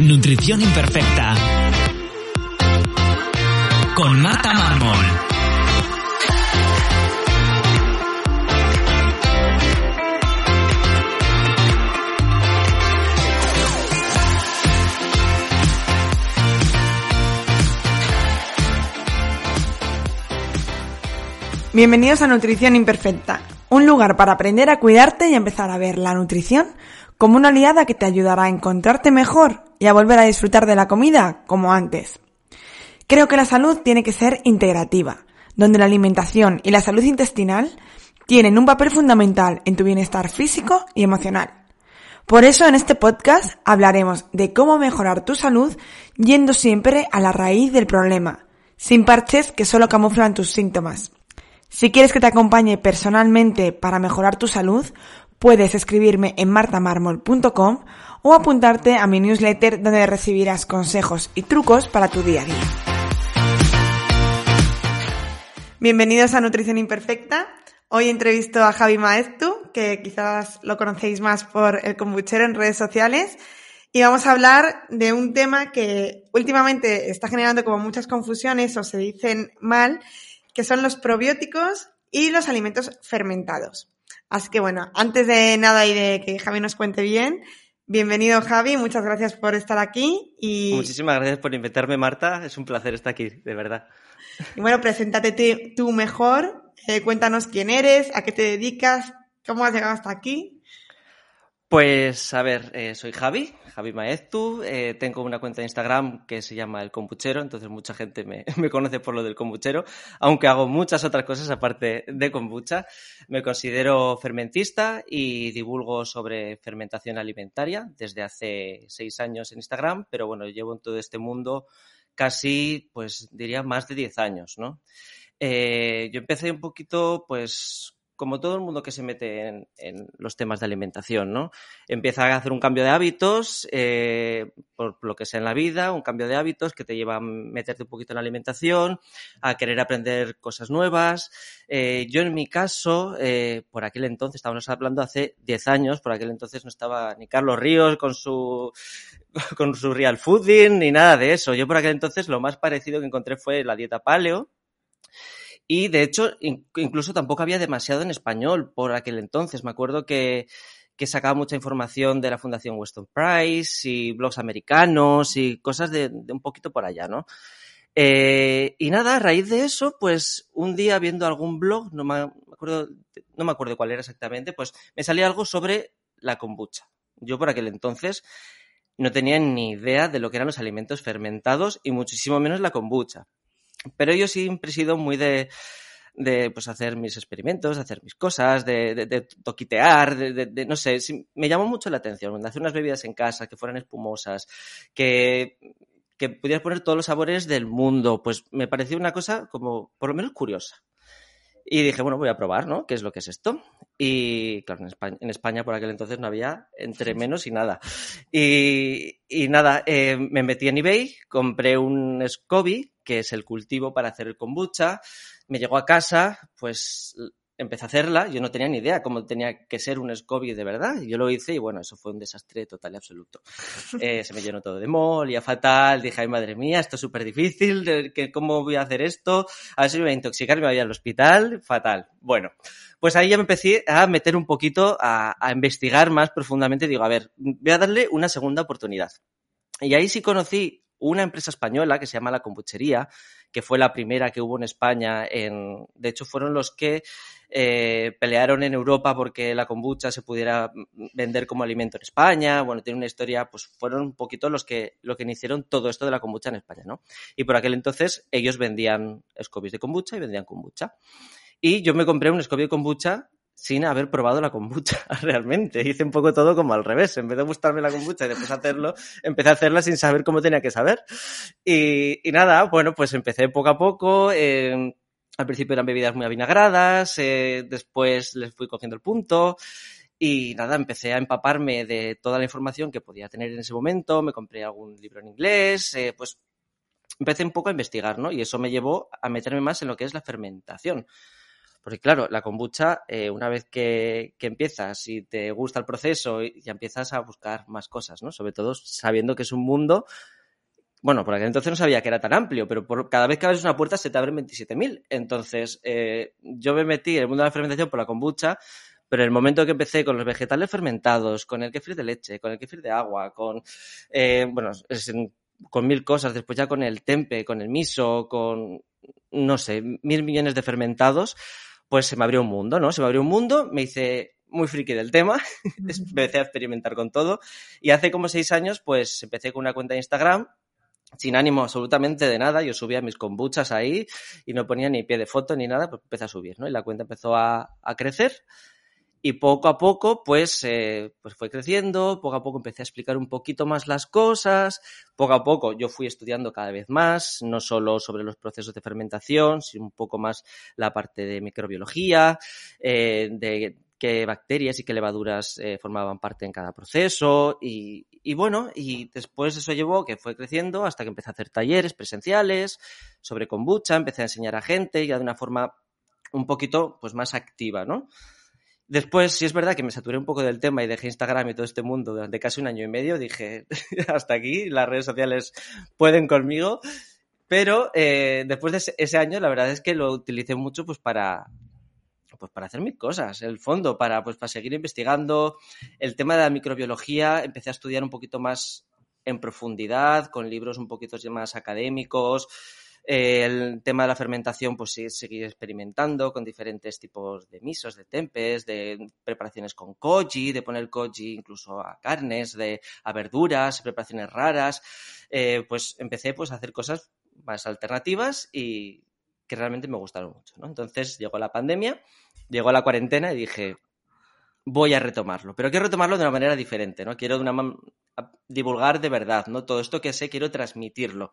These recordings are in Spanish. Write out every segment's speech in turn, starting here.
Nutrición Imperfecta. Con Marta Mármol. Bienvenidos a Nutrición Imperfecta, un lugar para aprender a cuidarte y empezar a ver la nutrición como una aliada que te ayudará a encontrarte mejor y a volver a disfrutar de la comida como antes. Creo que la salud tiene que ser integrativa, donde la alimentación y la salud intestinal tienen un papel fundamental en tu bienestar físico y emocional. Por eso en este podcast hablaremos de cómo mejorar tu salud yendo siempre a la raíz del problema, sin parches que solo camuflan tus síntomas. Si quieres que te acompañe personalmente para mejorar tu salud, puedes escribirme en martamarmol.com o apuntarte a mi newsletter donde recibirás consejos y trucos para tu día a día. Bienvenidos a Nutrición Imperfecta. Hoy entrevisto a Javi Maestu, que quizás lo conocéis más por el kombuchero en redes sociales. Y vamos a hablar de un tema que últimamente está generando como muchas confusiones o se dicen mal, que son los probióticos y los alimentos fermentados. Así que bueno, antes de nada y de que Javi nos cuente bien, bienvenido Javi, muchas gracias por estar aquí. Y... Muchísimas gracias por invitarme, Marta. Es un placer estar aquí, de verdad. Y bueno, preséntate tú mejor, eh, cuéntanos quién eres, a qué te dedicas, cómo has llegado hasta aquí. Pues a ver, eh, soy Javi, Javi Maeztu, eh, tengo una cuenta de Instagram que se llama El Compuchero, entonces mucha gente me, conoce por lo del kombuchero, aunque hago muchas otras cosas aparte de kombucha. Me considero fermentista y divulgo sobre fermentación alimentaria desde hace seis años en Instagram, pero bueno, llevo en todo este mundo casi, pues diría, más de diez años, ¿no? Eh, yo empecé un poquito, pues, como todo el mundo que se mete en, los temas de alimentación, ¿no? Empieza a hacer un cambio de hábitos, eh, por lo que sea en la vida, un cambio de hábitos que te lleva a meterte un poquito en la alimentación, a querer aprender cosas nuevas. Eh, yo en mi caso, eh, por aquel entonces, estábamos hablando hace 10 años, por aquel entonces no estaba ni Carlos Ríos con su con su real fooding ni nada de eso. Yo por aquel entonces lo más parecido que encontré fue la dieta paleo, y de hecho, incluso tampoco había demasiado en español por aquel entonces. Me acuerdo que, sacaba mucha información de la Fundación Weston Price y blogs americanos y cosas de, de un poquito por allá, ¿no? Eh, y nada, a raíz de eso, pues un día viendo algún blog, no me acuerdo, no me acuerdo cuál era exactamente, pues me salía algo sobre la kombucha. Yo por aquel entonces no tenía ni idea de lo que eran los alimentos fermentados y muchísimo menos la kombucha. Pero yo siempre he sido muy de, de pues hacer mis experimentos, hacer mis cosas, de, de, de toquitear, de, de, no sé, me llamó mucho la atención, de hacer unas bebidas en casa que fueran espumosas, que, que pudieras poner todos los sabores del mundo, pues me pareció una cosa como por lo menos curiosa. Y dije, bueno, voy a probar, ¿no? ¿Qué es lo que es esto? Y claro, en España, en España por aquel entonces no había entre menos y nada. Y, y nada, eh, me metí en eBay, compré un SCOBY, que es el cultivo para hacer el kombucha. Me llegó a casa, pues empecé a hacerla, yo no tenía ni idea cómo tenía que ser un SCOBY de verdad. Yo lo hice y bueno, eso fue un desastre total y absoluto. Eh, se me llenó todo de mol, ya fatal, dije, ay madre mía, esto es súper difícil, ¿cómo voy a hacer esto? A ver si me voy a intoxicar me voy al hospital, fatal. Bueno, pues ahí ya me empecé a meter un poquito, a, a investigar más profundamente, digo, a ver, voy a darle una segunda oportunidad. Y ahí sí conocí una empresa española que se llama La Compuchería, que fue la primera que hubo en España. En, de hecho, fueron los que eh, pelearon en Europa porque la kombucha se pudiera vender como alimento en España. Bueno, tiene una historia, pues fueron un poquito los que, lo que iniciaron todo esto de la kombucha en España, ¿no? Y por aquel entonces ellos vendían scobies de kombucha y vendían kombucha. Y yo me compré un scobie de kombucha sin haber probado la kombucha realmente. Hice un poco todo como al revés. En vez de gustarme la kombucha y después hacerlo, empecé a hacerla sin saber cómo tenía que saber. Y, y nada, bueno, pues empecé poco a poco. Eh, al principio eran bebidas muy avinagradas, eh, después les fui cogiendo el punto. Y nada, empecé a empaparme de toda la información que podía tener en ese momento. Me compré algún libro en inglés, eh, pues empecé un poco a investigar, ¿no? Y eso me llevó a meterme más en lo que es la fermentación Porque claro, la kombucha, eh, una vez que, empiezas y te gusta el proceso, ya empiezas a buscar más cosas, ¿no? Sobre todo sabiendo que es un mundo bueno, por aquel entonces no sabía que era tan amplio, pero por cada vez que abres una puerta se te abren 27.000. Entonces, eh, yo me metí en el mundo de la fermentación por la kombucha, pero en el momento que empecé con los vegetales fermentados, con el kefir de leche, con el kefir de agua, con, eh, bueno, con mil cosas, después ya con el tempe, con el miso, con, no sé, mil millones de fermentados, pues se me abrió un mundo, ¿no? Se me abrió un mundo, me hice muy friki del tema, empecé a experimentar con todo y hace como seis años pues empecé con una cuenta de Instagram sin ánimo absolutamente de nada, yo subía mis kombuchas ahí y no ponía ni pie de foto ni nada, pues empecé a subir, ¿no? Y la cuenta empezó a, a crecer y poco a poco, pues, eh, pues fue creciendo, poco a poco empecé a explicar un poquito más las cosas, poco a poco yo fui estudiando cada vez más, no solo sobre los procesos de fermentación, sino un poco más la parte de microbiología, eh, de qué bacterias y qué levaduras eh, formaban parte en cada proceso y, y, bueno, y después eso llevó que fue creciendo hasta que empecé a hacer talleres presenciales sobre kombucha, empecé a enseñar a gente ya de una forma un poquito pues más activa, ¿no? Después, sí es verdad que me saturé un poco del tema y dejé Instagram y todo este mundo durante casi un año y medio, dije, hasta aquí, las redes sociales pueden conmigo, pero eh, después de ese año la verdad es que lo utilicé mucho pues para, pues para hacer mil cosas, el fondo, para, pues, para seguir investigando. El tema de la microbiología, empecé a estudiar un poquito más en profundidad, con libros un poquito más académicos. Eh, el tema de la fermentación, pues sí, seguir experimentando con diferentes tipos de misos, de tempes, de preparaciones con koji, de poner koji incluso a carnes, de, a verduras, preparaciones raras. Eh, pues empecé pues, a hacer cosas más alternativas y que realmente me gustaron mucho. ¿no? Entonces llegó la pandemia, llegó la cuarentena y dije, voy a retomarlo, pero quiero retomarlo de una manera diferente, ¿no? Quiero divulgar de verdad, ¿no? Todo esto que sé quiero transmitirlo.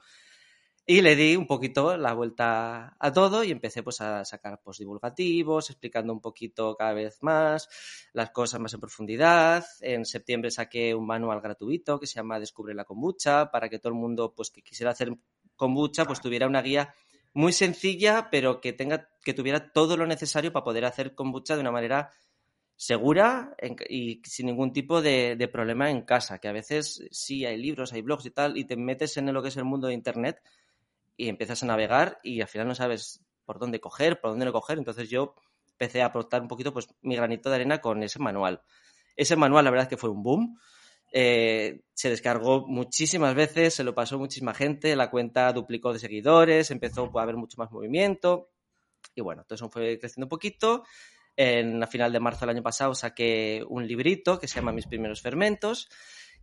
Y le di un poquito la vuelta a todo y empecé pues a sacar post divulgativos, explicando un poquito cada vez más las cosas más en profundidad. En septiembre saqué un manual gratuito que se llama Descubre la kombucha para que todo el mundo pues que quisiera hacer kombucha pues tuviera una guía muy sencilla, pero que tenga, que tuviera todo lo necesario para poder hacer kombucha de una manera segura y sin ningún tipo de, problema en casa, que a veces sí hay libros, hay blogs y tal, y te metes en lo que es el mundo de Internet y empiezas a navegar y al final no sabes por dónde coger, por dónde no coger. Entonces yo empecé a aportar un poquito pues mi granito de arena con ese manual. Ese manual la verdad es que fue un boom. Eh, se descargó muchísimas veces, se lo pasó muchísima gente, la cuenta duplicó de seguidores, empezó a haber mucho más movimiento y bueno, todo eso fue creciendo un poquito. En la final de marzo del año pasado saqué un librito que se llama Mis primeros fermentos,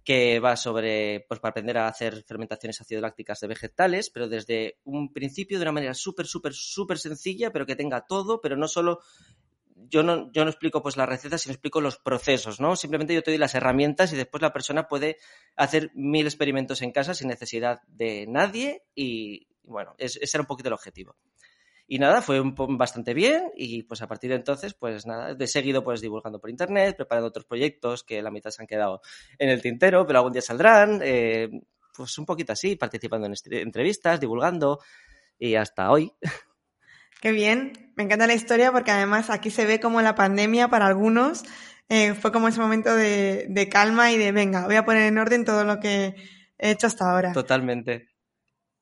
que va sobre, pues para aprender a hacer fermentaciones lácticas de vegetales, pero desde un principio de una manera súper, súper, súper sencilla, pero que tenga todo, pero no solo yo no, yo no explico pues las recetas, sino explico los procesos, ¿no? Simplemente yo te doy las herramientas y después la persona puede hacer mil experimentos en casa sin necesidad de nadie y, bueno, ese era un poquito el objetivo. Y nada, fue un, bastante bien y pues a partir de entonces, pues nada, de seguido pues divulgando por internet, preparando otros proyectos que la mitad se han quedado en el tintero, pero algún día saldrán, eh, pues un poquito así, participando en entrevistas, divulgando y hasta hoy. Qué bien, me encanta la historia porque además aquí se ve como la pandemia para algunos eh, fue como ese momento de, calma y de venga, voy a poner en orden todo lo que he hecho hasta ahora. Totalmente.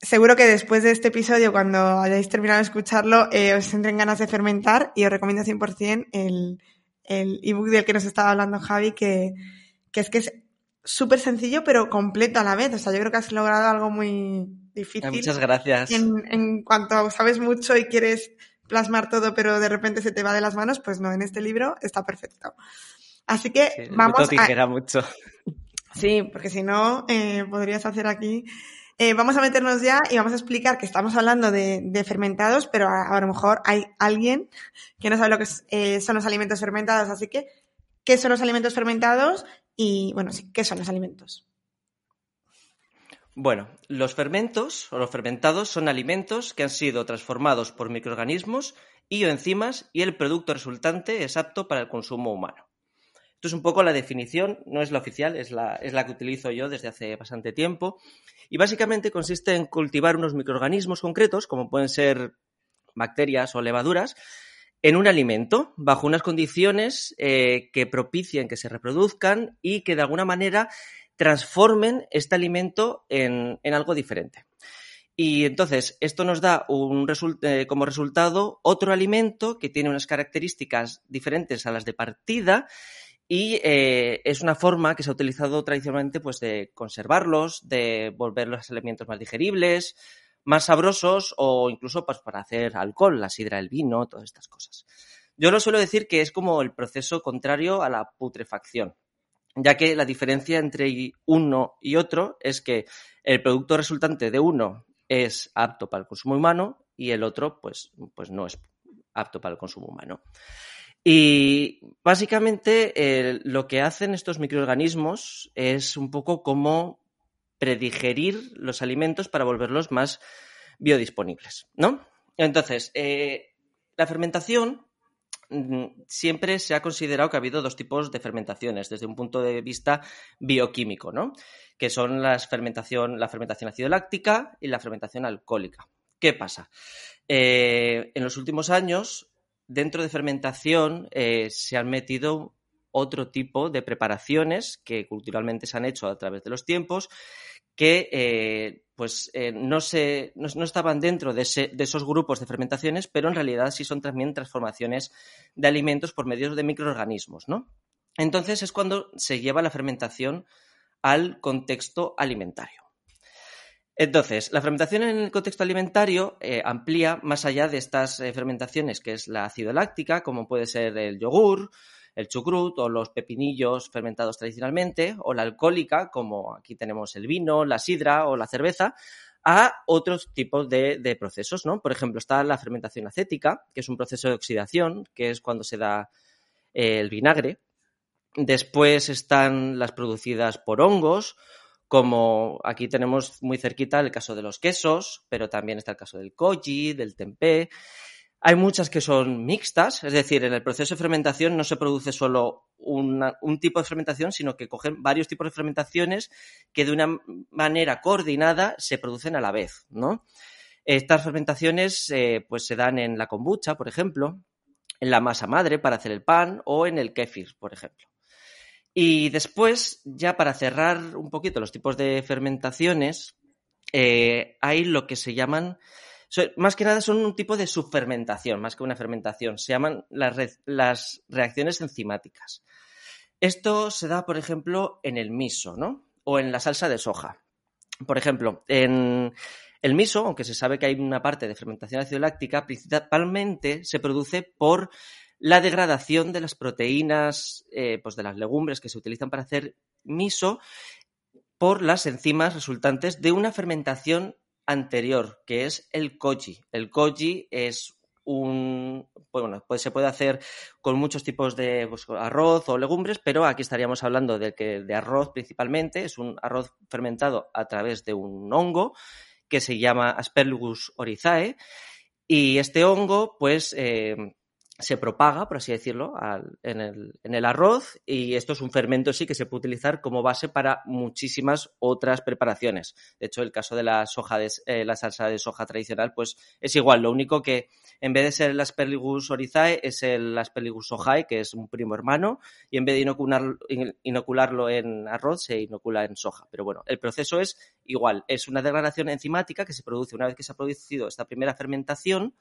Seguro que después de este episodio, cuando hayáis terminado de escucharlo, eh, os entren ganas de fermentar y os recomiendo 100% el, el ebook del que nos estaba hablando Javi, que, que es que es súper sencillo pero completo a la vez. O sea, yo creo que has logrado algo muy, difícil. Muchas gracias. En, en cuanto sabes mucho y quieres plasmar todo, pero de repente se te va de las manos, pues no, en este libro está perfecto. Así que vamos a... mucho. Sí, porque si no, eh, podrías hacer aquí... Eh, vamos a meternos ya y vamos a explicar que estamos hablando de, fermentados, pero a, lo mejor hay alguien que no sabe lo que eh, son los alimentos fermentados. Así que, ¿qué son los alimentos fermentados? Y, bueno, sí, ¿qué son los alimentos? Bueno, los fermentos o los fermentados son alimentos que han sido transformados por microorganismos y o enzimas y el producto resultante es apto para el consumo humano. Esto es un poco la definición, no es la oficial, es la, es la que utilizo yo desde hace bastante tiempo. Y básicamente consiste en cultivar unos microorganismos concretos, como pueden ser bacterias o levaduras, en un alimento, bajo unas condiciones eh, que propicien que se reproduzcan y que de alguna manera transformen este alimento en, algo diferente. Y entonces, esto nos da un eh, como resultado otro alimento que tiene unas características diferentes a las de partida y eh, es una forma que se ha utilizado tradicionalmente pues, de conservarlos, de volver los alimentos más digeribles, más sabrosos o incluso pues, para hacer alcohol, la sidra, el vino, todas estas cosas. Yo lo suelo decir que es como el proceso contrario a la putrefacción, ya que la diferencia entre uno y otro es que el producto resultante de uno es apto para el consumo humano y el otro pues, pues no es apto para el consumo humano. Y básicamente eh, lo que hacen estos microorganismos es un poco como predigerir los alimentos para volverlos más biodisponibles, ¿no? Entonces, eh, la fermentación mm, siempre se ha considerado que ha habido dos tipos de fermentaciones desde un punto de vista bioquímico, ¿no? Que son las fermentación, la fermentación y la fermentación alcohólica. ¿Qué pasa? Eh, en los últimos años, dentro de fermentación eh, se han metido otro tipo de preparaciones que culturalmente se han hecho a través de los tiempos que eh, pues eh, no, se, no, estaban dentro de, esos grupos de fermentaciones, pero en realidad sí son también transformaciones de alimentos por medio de microorganismos, ¿no? Entonces es cuando se lleva la fermentación al contexto alimentario. Entonces, la fermentación en el contexto alimentario eh, amplía más allá de estas fermentaciones, que es la ácido láctica, como puede ser el yogur, el chucrut o los pepinillos fermentados tradicionalmente, o la alcohólica, como aquí tenemos el vino, la sidra o la cerveza, a otros tipos de, procesos, ¿no? Por ejemplo, está la fermentación acética, que es un proceso de oxidación, que es cuando se da eh, el vinagre. Después están las producidas por hongos, como aquí tenemos muy cerquita el caso de los quesos, pero también está el caso del koji, del tempeh. Hay muchas que son mixtas, es decir, en el proceso de fermentación no se produce solo un tipo de fermentación, sino que cogen varios tipos de fermentaciones que de una manera coordinada se producen a la vez, ¿no? Estas fermentaciones eh, pues se dan en la kombucha, por ejemplo, en la masa madre para hacer el pan o en el kéfir, por ejemplo. Y después, ya para cerrar un poquito los tipos de fermentaciones, eh, hay lo que se llaman más que nada son un tipo de subfermentación, más que una fermentación. Se llaman las, reacciones enzimáticas. Esto se da, por ejemplo, en el miso, ¿no? O en la salsa de soja. Por ejemplo, en el miso, aunque se sabe que hay una parte de fermentación ácido láctica, principalmente se produce por la degradación de las proteínas, eh, pues de las legumbres que se utilizan para hacer miso, por las enzimas resultantes de una fermentación anterior, que es el koji. El koji es un bueno, pues se puede hacer con muchos tipos de pues, arroz o legumbres, pero aquí estaríamos hablando de que de arroz principalmente, es un arroz fermentado a través de un hongo que se llama Aspergillus oryzae y este hongo pues eh, se propaga, por así decirlo, en, el, arroz y esto es un fermento sí que se puede utilizar como base para muchísimas otras preparaciones. De hecho, el caso de la soja, de, eh, la salsa de soja tradicional, pues es igual. Lo único que en vez de ser el Aspergillus oryzae es el Aspergillus sojae, que es un primo hermano, y en vez de inocularlo en arroz, se inocula en soja. Pero bueno, el proceso es igual. Es una degradación enzimática que se produce una vez que se ha producido esta primera fermentación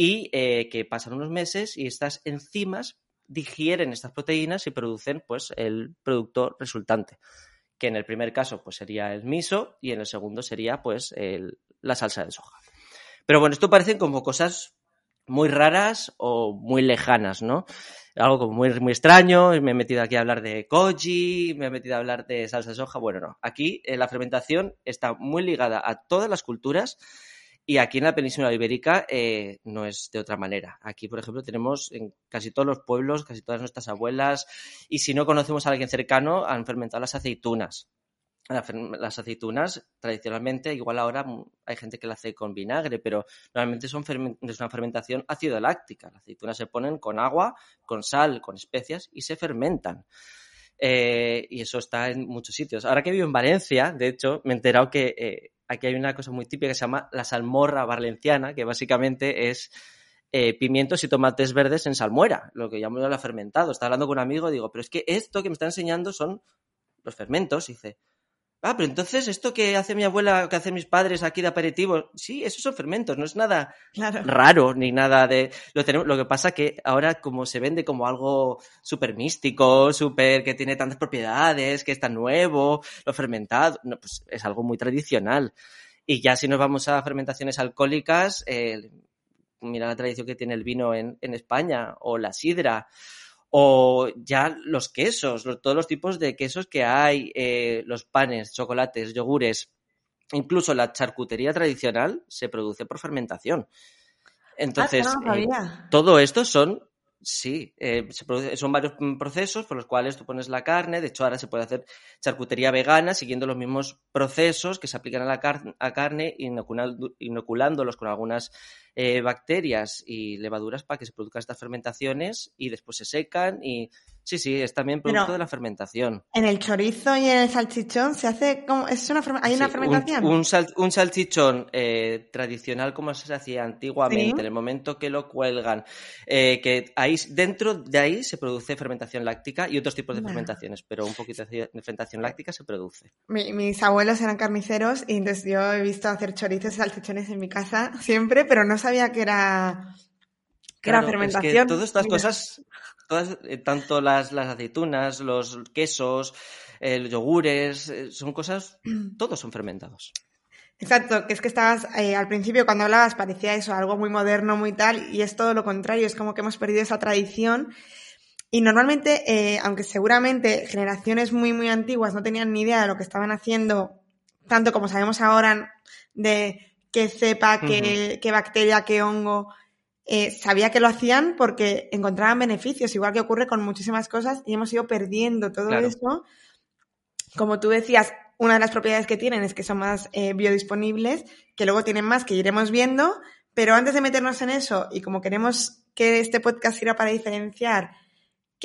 y eh, que pasan unos meses y estas enzimas digieren estas proteínas y producen pues el producto resultante que en el primer caso pues sería el miso y en el segundo sería pues la salsa de soja. Pero bueno, esto parecen como cosas muy raras o muy lejanas, ¿no? Algo como muy, muy extraño, me he metido aquí a hablar de koji, me he metido a hablar de salsa de soja, bueno, no, aquí eh, la fermentación está muy ligada a todas las culturas y aquí en la península ibérica eh, no es de otra manera. Aquí, por ejemplo, tenemos en casi todos los pueblos, casi todas nuestras abuelas, y si no conocemos a alguien cercano, han fermentado las aceitunas. Las aceitunas, tradicionalmente, igual ahora hay gente que la hace con vinagre, pero normalmente son es una fermentación ácido láctica. Las aceitunas se ponen con agua, con sal, con especias y se fermentan. Eh, y eso está en muchos sitios. Ahora que vivo en Valencia, de hecho, me he enterado que eh, aquí hay una cosa muy típica que se llama la salmorra valenciana, que básicamente es eh, pimientos y tomates verdes en salmuera, lo que llamo la fermentado. Estaba hablando con un amigo y digo, pero es que esto que me está enseñando son los fermentos. Y dice, ah, pero entonces esto que hace mi abuela, que hacen mis padres aquí de aperitivo, sí, esos son fermentos, no es nada raro ni nada de... Lo, tenemos, lo que pasa que ahora como se vende como algo súper místico, súper que tiene tantas propiedades, que está nuevo, lo fermentado, no, pues es algo muy tradicional. Y ya si nos vamos a fermentaciones alcohólicas, eh, mira la tradición que tiene el vino en, España, o la sidra, o ya los quesos, todos los tipos de quesos que hay, eh, los panes, chocolates, yogures, incluso la charcutería tradicional se produce por fermentación. Entonces, ah, eh, todo esto son Sí, eh, son varios procesos por los cuales tú pones la carne. De hecho, ahora se puede hacer charcutería vegana siguiendo los mismos procesos que se aplican a la carne, inoculándolos con algunas eh, bacterias y levaduras para que se produzcan estas fermentaciones y después se secan y Sí, sí, es también producto de la fermentación. En el chorizo y en el salchichón se hace como es una hay una fermentación. Un, un, salchichón eh, tradicional como se hacía antiguamente, en el momento que lo cuelgan, eh, que ahí dentro de ahí se produce fermentación láctica y otros tipos de fermentaciones, pero un poquito de fermentación láctica se produce. mis abuelos eran carniceros y entonces yo he visto hacer chorizos y salchichones en mi casa siempre, pero no sabía que era que era fermentación. Es que todas estas cosas todas, eh, tanto las, las, aceitunas, los quesos, los yogures, eh, son cosas, todos son fermentados. Exacto, que es que estabas, eh, al principio cuando hablabas parecía eso, algo muy moderno, muy tal, y es todo lo contrario, es como que hemos perdido esa tradición. Y normalmente, aunque seguramente generaciones muy, muy antiguas no tenían ni idea de lo que estaban haciendo, tanto como sabemos ahora de qué cepa, qué, qué bacteria, qué hongo, eh, sabía que lo hacían porque encontraban beneficios, igual que ocurre con muchísimas cosas y hemos ido perdiendo todo eso. Como tú decías, una de las propiedades que tienen es que son más eh, biodisponibles, que luego tienen más que iremos viendo, pero antes de meternos en eso y como queremos que este podcast sirva para diferenciar,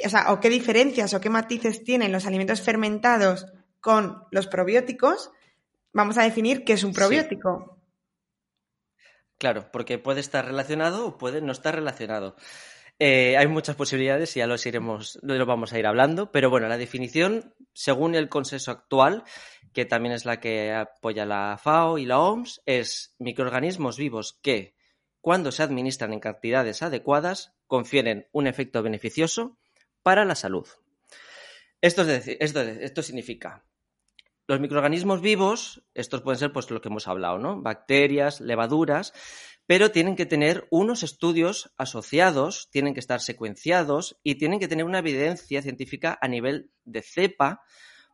o sea, o qué diferencias o qué matices tienen los alimentos fermentados con los probióticos, vamos a definir qué es un probiótico. Claro, porque puede estar relacionado o puede no estar relacionado. Eh, hay muchas posibilidades y ya los iremos, lo vamos a ir hablando, pero bueno, la definición, según el consenso actual, que también es la que apoya la FAO y la OMS, es microorganismos vivos que, cuando se administran en cantidades adecuadas, confieren un efecto beneficioso para la salud. Esto, es esto, esto significa los microorganismos vivos, estos pueden ser pues lo que hemos hablado, ¿no? Bacterias, levaduras, pero tienen que tener unos estudios asociados, tienen que estar secuenciados y tienen que tener una evidencia científica a nivel de cepa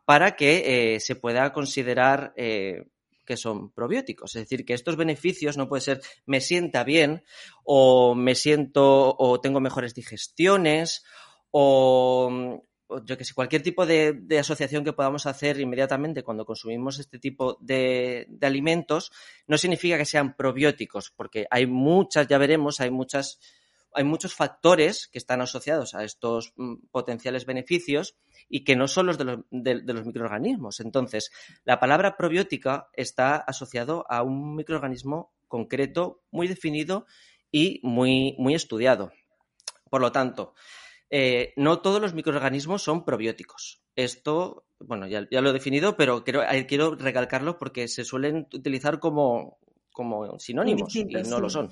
para que eh, se pueda considerar eh, que son probióticos. Es decir, que estos beneficios no puede ser me sienta bien o me siento o tengo mejores digestiones o yo que sé, cualquier tipo de, asociación que podamos hacer inmediatamente cuando consumimos este tipo de, alimentos, no significa que sean probióticos, porque hay muchas, ya veremos, hay muchas, hay muchos factores que están asociados a estos mm, potenciales beneficios y que no son los de los, de los microorganismos. Entonces, la palabra probiótica está asociado a un microorganismo concreto, muy definido y muy, muy estudiado. Por lo tanto, eh, no todos los microorganismos son probióticos. Esto, bueno, ya, lo he definido, pero quiero, eh, quiero recalcarlo porque se suelen utilizar como, como sinónimos y no lo son.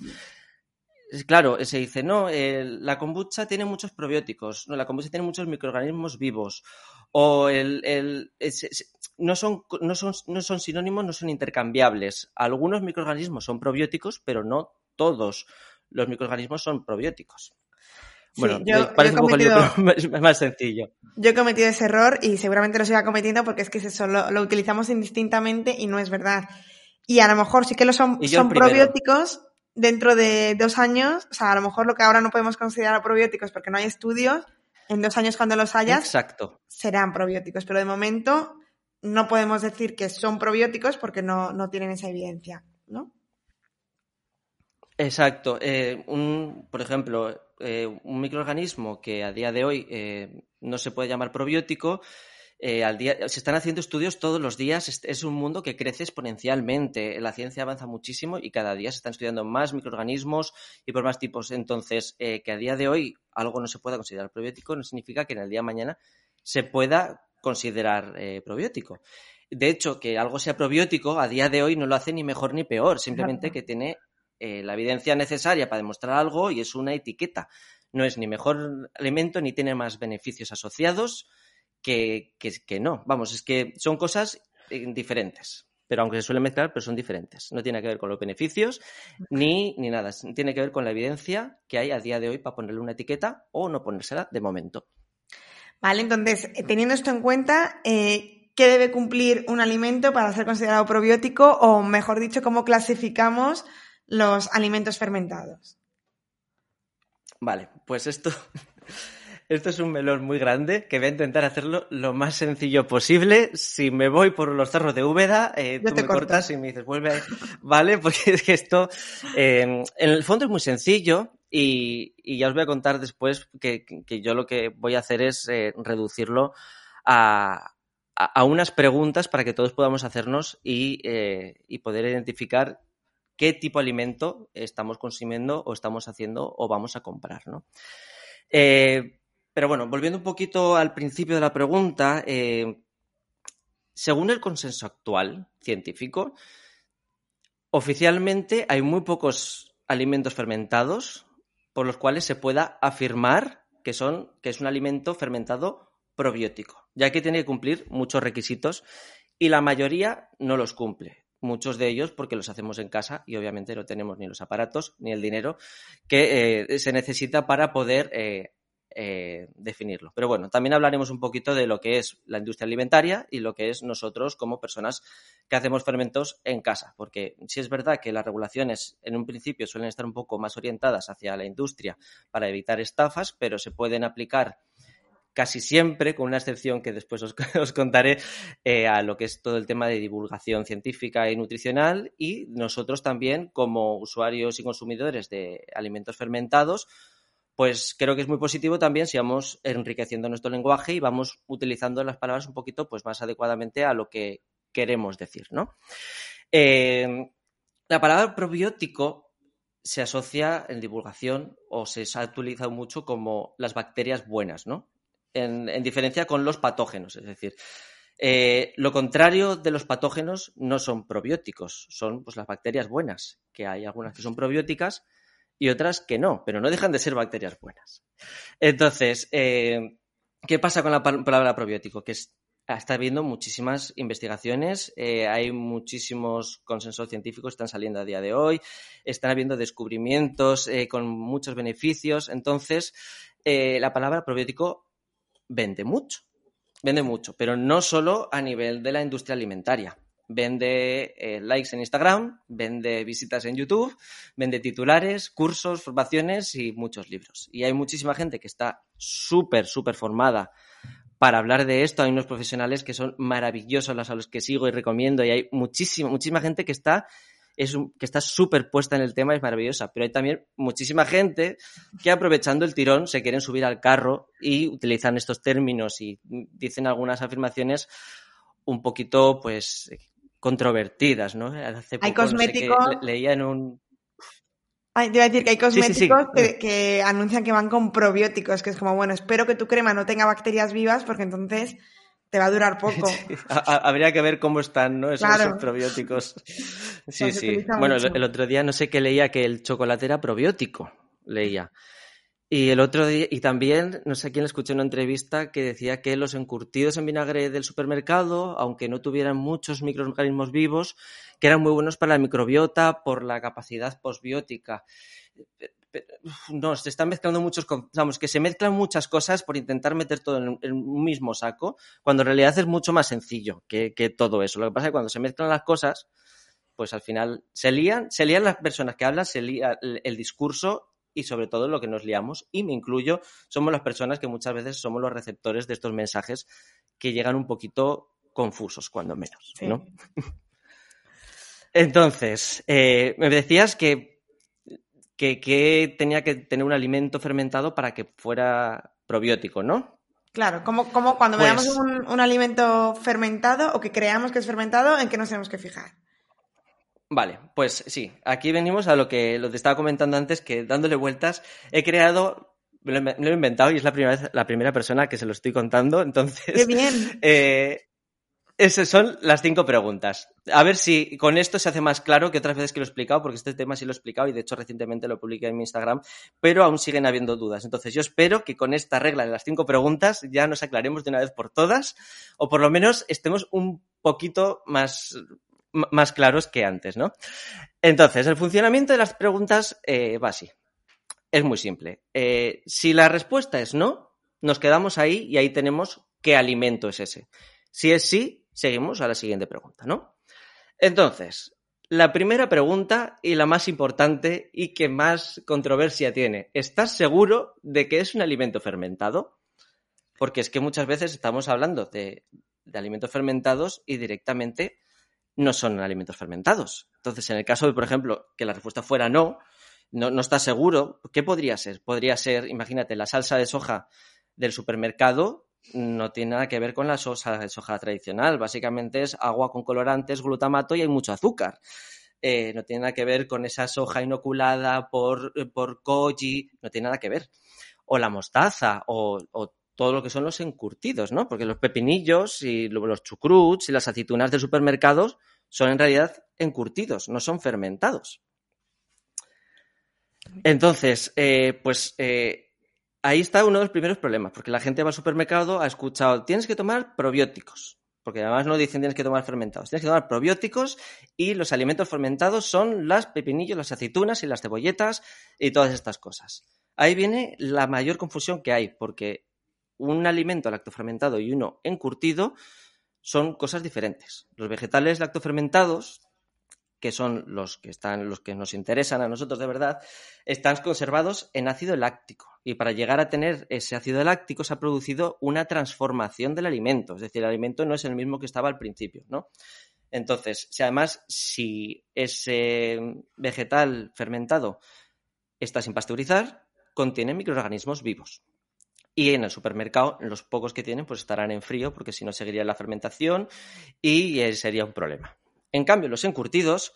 Claro, se dice, no, la kombucha tiene muchos probióticos, no, la kombucha tiene muchos microorganismos vivos, o el, no, son, no, son, no son sinónimos, no son intercambiables. Algunos microorganismos son probióticos, pero no todos los microorganismos son probióticos. Bueno, yo, parece un poco es más sencillo. Yo he cometido ese error y seguramente lo siga cometiendo porque es que eso, lo, utilizamos indistintamente y no es verdad. Y a lo mejor sí que lo son, son probióticos dentro de dos años, o sea, a lo mejor lo que ahora no podemos considerar probióticos porque no hay estudios, en dos años cuando los hayas, Exacto. serán probióticos. Pero de momento no podemos decir que son probióticos porque no, no tienen esa evidencia, ¿no? Exacto. Eh, un, por ejemplo, eh, un microorganismo que a día de hoy eh, no se puede llamar probiótico eh, al día, se están haciendo estudios todos los días, es, un mundo que crece exponencialmente, la ciencia avanza muchísimo y cada día se están estudiando más microorganismos y por más tipos. Entonces, eh, que a día de hoy algo no se pueda considerar probiótico no significa que en el día de mañana se pueda considerar eh, probiótico. De hecho, que algo sea probiótico a día de hoy no lo hace ni mejor ni peor, simplemente que tiene la evidencia necesaria para demostrar algo y es una etiqueta. No es ni mejor alimento ni tiene más beneficios asociados que, que, no. Vamos, es que son cosas eh, diferentes pero aunque se suelen mezclar, pero son diferentes. No tiene que ver con los beneficios ni, ni, nada. Tiene que ver con la evidencia que hay a día de hoy para ponerle una etiqueta o no ponérsela de momento. Vale, entonces, eh, teniendo esto en cuenta, eh, ¿qué debe cumplir un alimento para ser considerado probiótico? O mejor dicho, ¿cómo clasificamos los alimentos fermentados? Vale, pues esto esto es un melón muy grande que voy a intentar hacerlo lo más sencillo posible. Si me voy por los cerros de Úbeda, eh, tú me cortas y me dices, vuelve a... Vale, porque es que esto, em, en el fondo es muy sencillo y, ya os voy a contar después que, yo lo que voy a hacer es eh, reducirlo a, unas preguntas para que todos podamos hacernos y, eh, y poder identificar qué tipo de alimento estamos consumiendo o estamos haciendo o vamos a comprar, ¿no? Eh, pero bueno, volviendo un poquito al principio de la pregunta, eh, según el consenso actual científico, oficialmente hay muy pocos alimentos fermentados por los cuales se pueda afirmar que, son, que es un alimento fermentado probiótico, ya que tiene que cumplir muchos requisitos y la mayoría no los cumple. Muchos de ellos porque los hacemos en casa y obviamente no tenemos ni los aparatos ni el dinero que eh, se necesita para poder eh, eh, definirlo. Pero bueno, también hablaremos un poquito de lo que es la industria alimentaria y lo que es nosotros como personas que hacemos fermentos en casa, porque sí es verdad que las regulaciones en un principio suelen estar un poco más orientadas hacia la industria para evitar estafas, pero se pueden aplicar casi siempre, con una excepción que después os, contaré, eh, a lo que es todo el tema de divulgación científica y nutricional y nosotros también como usuarios y consumidores de alimentos fermentados, pues creo que es muy positivo también si vamos enriqueciendo nuestro lenguaje y vamos utilizando las palabras un poquito pues, más adecuadamente a lo que queremos decir, ¿no? Eh, la palabra probiótico se asocia en divulgación o se ha utilizado mucho como las bacterias buenas, ¿no? En, diferencia con los patógenos, es decir, eh, lo contrario de los patógenos no son probióticos, son pues, las bacterias buenas, que hay algunas que son probióticas y otras que no, pero no dejan de ser bacterias buenas. Entonces, eh, ¿qué pasa con la palabra probiótico? Que está habiendo muchísimas investigaciones, eh, hay muchísimos consensos científicos que están saliendo a día de hoy, están habiendo descubrimientos con muchos beneficios. Entonces, la palabra probiótico vende mucho, vende mucho, pero no solo a nivel de la industria alimentaria vende eh, likes en Instagram, vende visitas en YouTube, vende titulares, cursos, formaciones y muchos libros. Y hay muchísima gente que está súper, súper formada para hablar de esto. Hay unos profesionales que son maravillosos, a los que sigo y recomiendo, y hay muchísima, muchísima gente que está es que está súper puesta en el tema, es maravillosa, pero hay también muchísima gente que aprovechando el tirón se quieren subir al carro y utilizan estos términos y dicen algunas afirmaciones un poquito, pues, controvertidas, ¿no? hay cosméticos. leía en un. Ay, te iba a decir que hay cosméticos Que, anuncian que van con probióticos, que es como, bueno, espero que tu crema no tenga bacterias vivas porque entonces te va a durar poco. Habría que ver cómo están, ¿no? Esos, probióticos. Sí, sí. Bueno, el, otro día no sé qué leía que el chocolate era probiótico, leía. Y el otro día, y también, no sé quién le escuché en una entrevista que decía que los encurtidos en vinagre del supermercado, aunque no tuvieran muchos microorganismos vivos, que eran muy buenos para la microbiota por la capacidad posbiótica. No, se están mezclando muchos, vamos, que se mezclan muchas cosas por intentar meter todo en, un mismo saco, cuando en realidad es mucho más sencillo que, todo eso. Lo que pasa es que cuando se mezclan las cosas, pues al final se lían, se lían las personas que hablan, se lía el discurso y sobre todo lo que nos liamos, y me incluyo, somos las personas que muchas veces somos los receptores de estos mensajes que llegan un poquito confusos, cuando menos, ¿no? Entonces, eh, me decías que, que, tenía que tener un alimento fermentado para que fuera probiótico, ¿no? Claro, como, como cuando Pues- veamos un, un alimento fermentado o que creamos que es fermentado, ¿en qué nos tenemos que fijar? Vale, pues sí, aquí venimos a lo que lo te estaba comentando antes, que dándole vueltas he creado, me lo he inventado y es la primera vez, la primera persona que se lo estoy contando, entonces ¡Qué bien! eh, esas son las cinco preguntas. A ver si con esto se hace más claro que otras veces que lo he explicado, porque este tema sí lo he explicado y de hecho recientemente lo publiqué en mi Instagram, pero aún siguen habiendo dudas. Entonces yo espero que con esta regla de las cinco preguntas ya nos aclaremos de una vez por todas, o por lo menos estemos un poquito más, más claros que antes, ¿no? Entonces, el funcionamiento de las preguntas eh, va así. Es muy simple. Eh, si la respuesta es no, nos quedamos ahí y ahí tenemos qué alimento es ese. Si es sí, seguimos a la siguiente pregunta, ¿no? Entonces, la primera pregunta y la más importante y que más controversia tiene, ¿estás seguro de que es un alimento fermentado? Porque es que muchas veces estamos hablando de, alimentos fermentados y directamente no son alimentos fermentados. Entonces, en el caso de, por ejemplo, que la respuesta fuera no, no, no estás seguro, ¿qué podría ser? Podría ser, imagínate, la salsa de soja del supermercado no tiene nada que ver con la de soja tradicional. Básicamente es agua con colorantes, glutamato y hay mucho azúcar. Eh, no tiene nada que ver con esa soja inoculada por, eh, por koji, no tiene nada que ver. O la mostaza, o, todo lo que son los encurtidos, ¿no? Porque los pepinillos y lo- los chucruts y las aceitunas de supermercados son en realidad encurtidos, no son fermentados. Entonces, eh, pues eh, ahí está uno de los primeros problemas, porque la gente va al supermercado, ha escuchado, tienes que tomar probióticos, porque además no dicen tienes que tomar fermentados, tienes que tomar probióticos y los alimentos fermentados son las pepinillos, las aceitunas y las cebolletas y todas estas cosas. Ahí viene la mayor confusión que hay, porque un alimento lactofermentado y uno encurtido son cosas diferentes. Los vegetales lactofermentados, que son los que están, los que nos interesan a nosotros de verdad, están conservados en ácido láctico. Y para llegar a tener ese ácido láctico se ha producido una transformación del alimento. Es decir, el alimento no es el mismo que estaba al principio, ¿no? Entonces, además, si ese vegetal fermentado está sin pasteurizar, contiene microorganismos vivos. Y en el supermercado, los pocos que tienen, pues estarán en frío, porque si no seguiría la fermentación y eh, sería un problema. En cambio, los encurtidos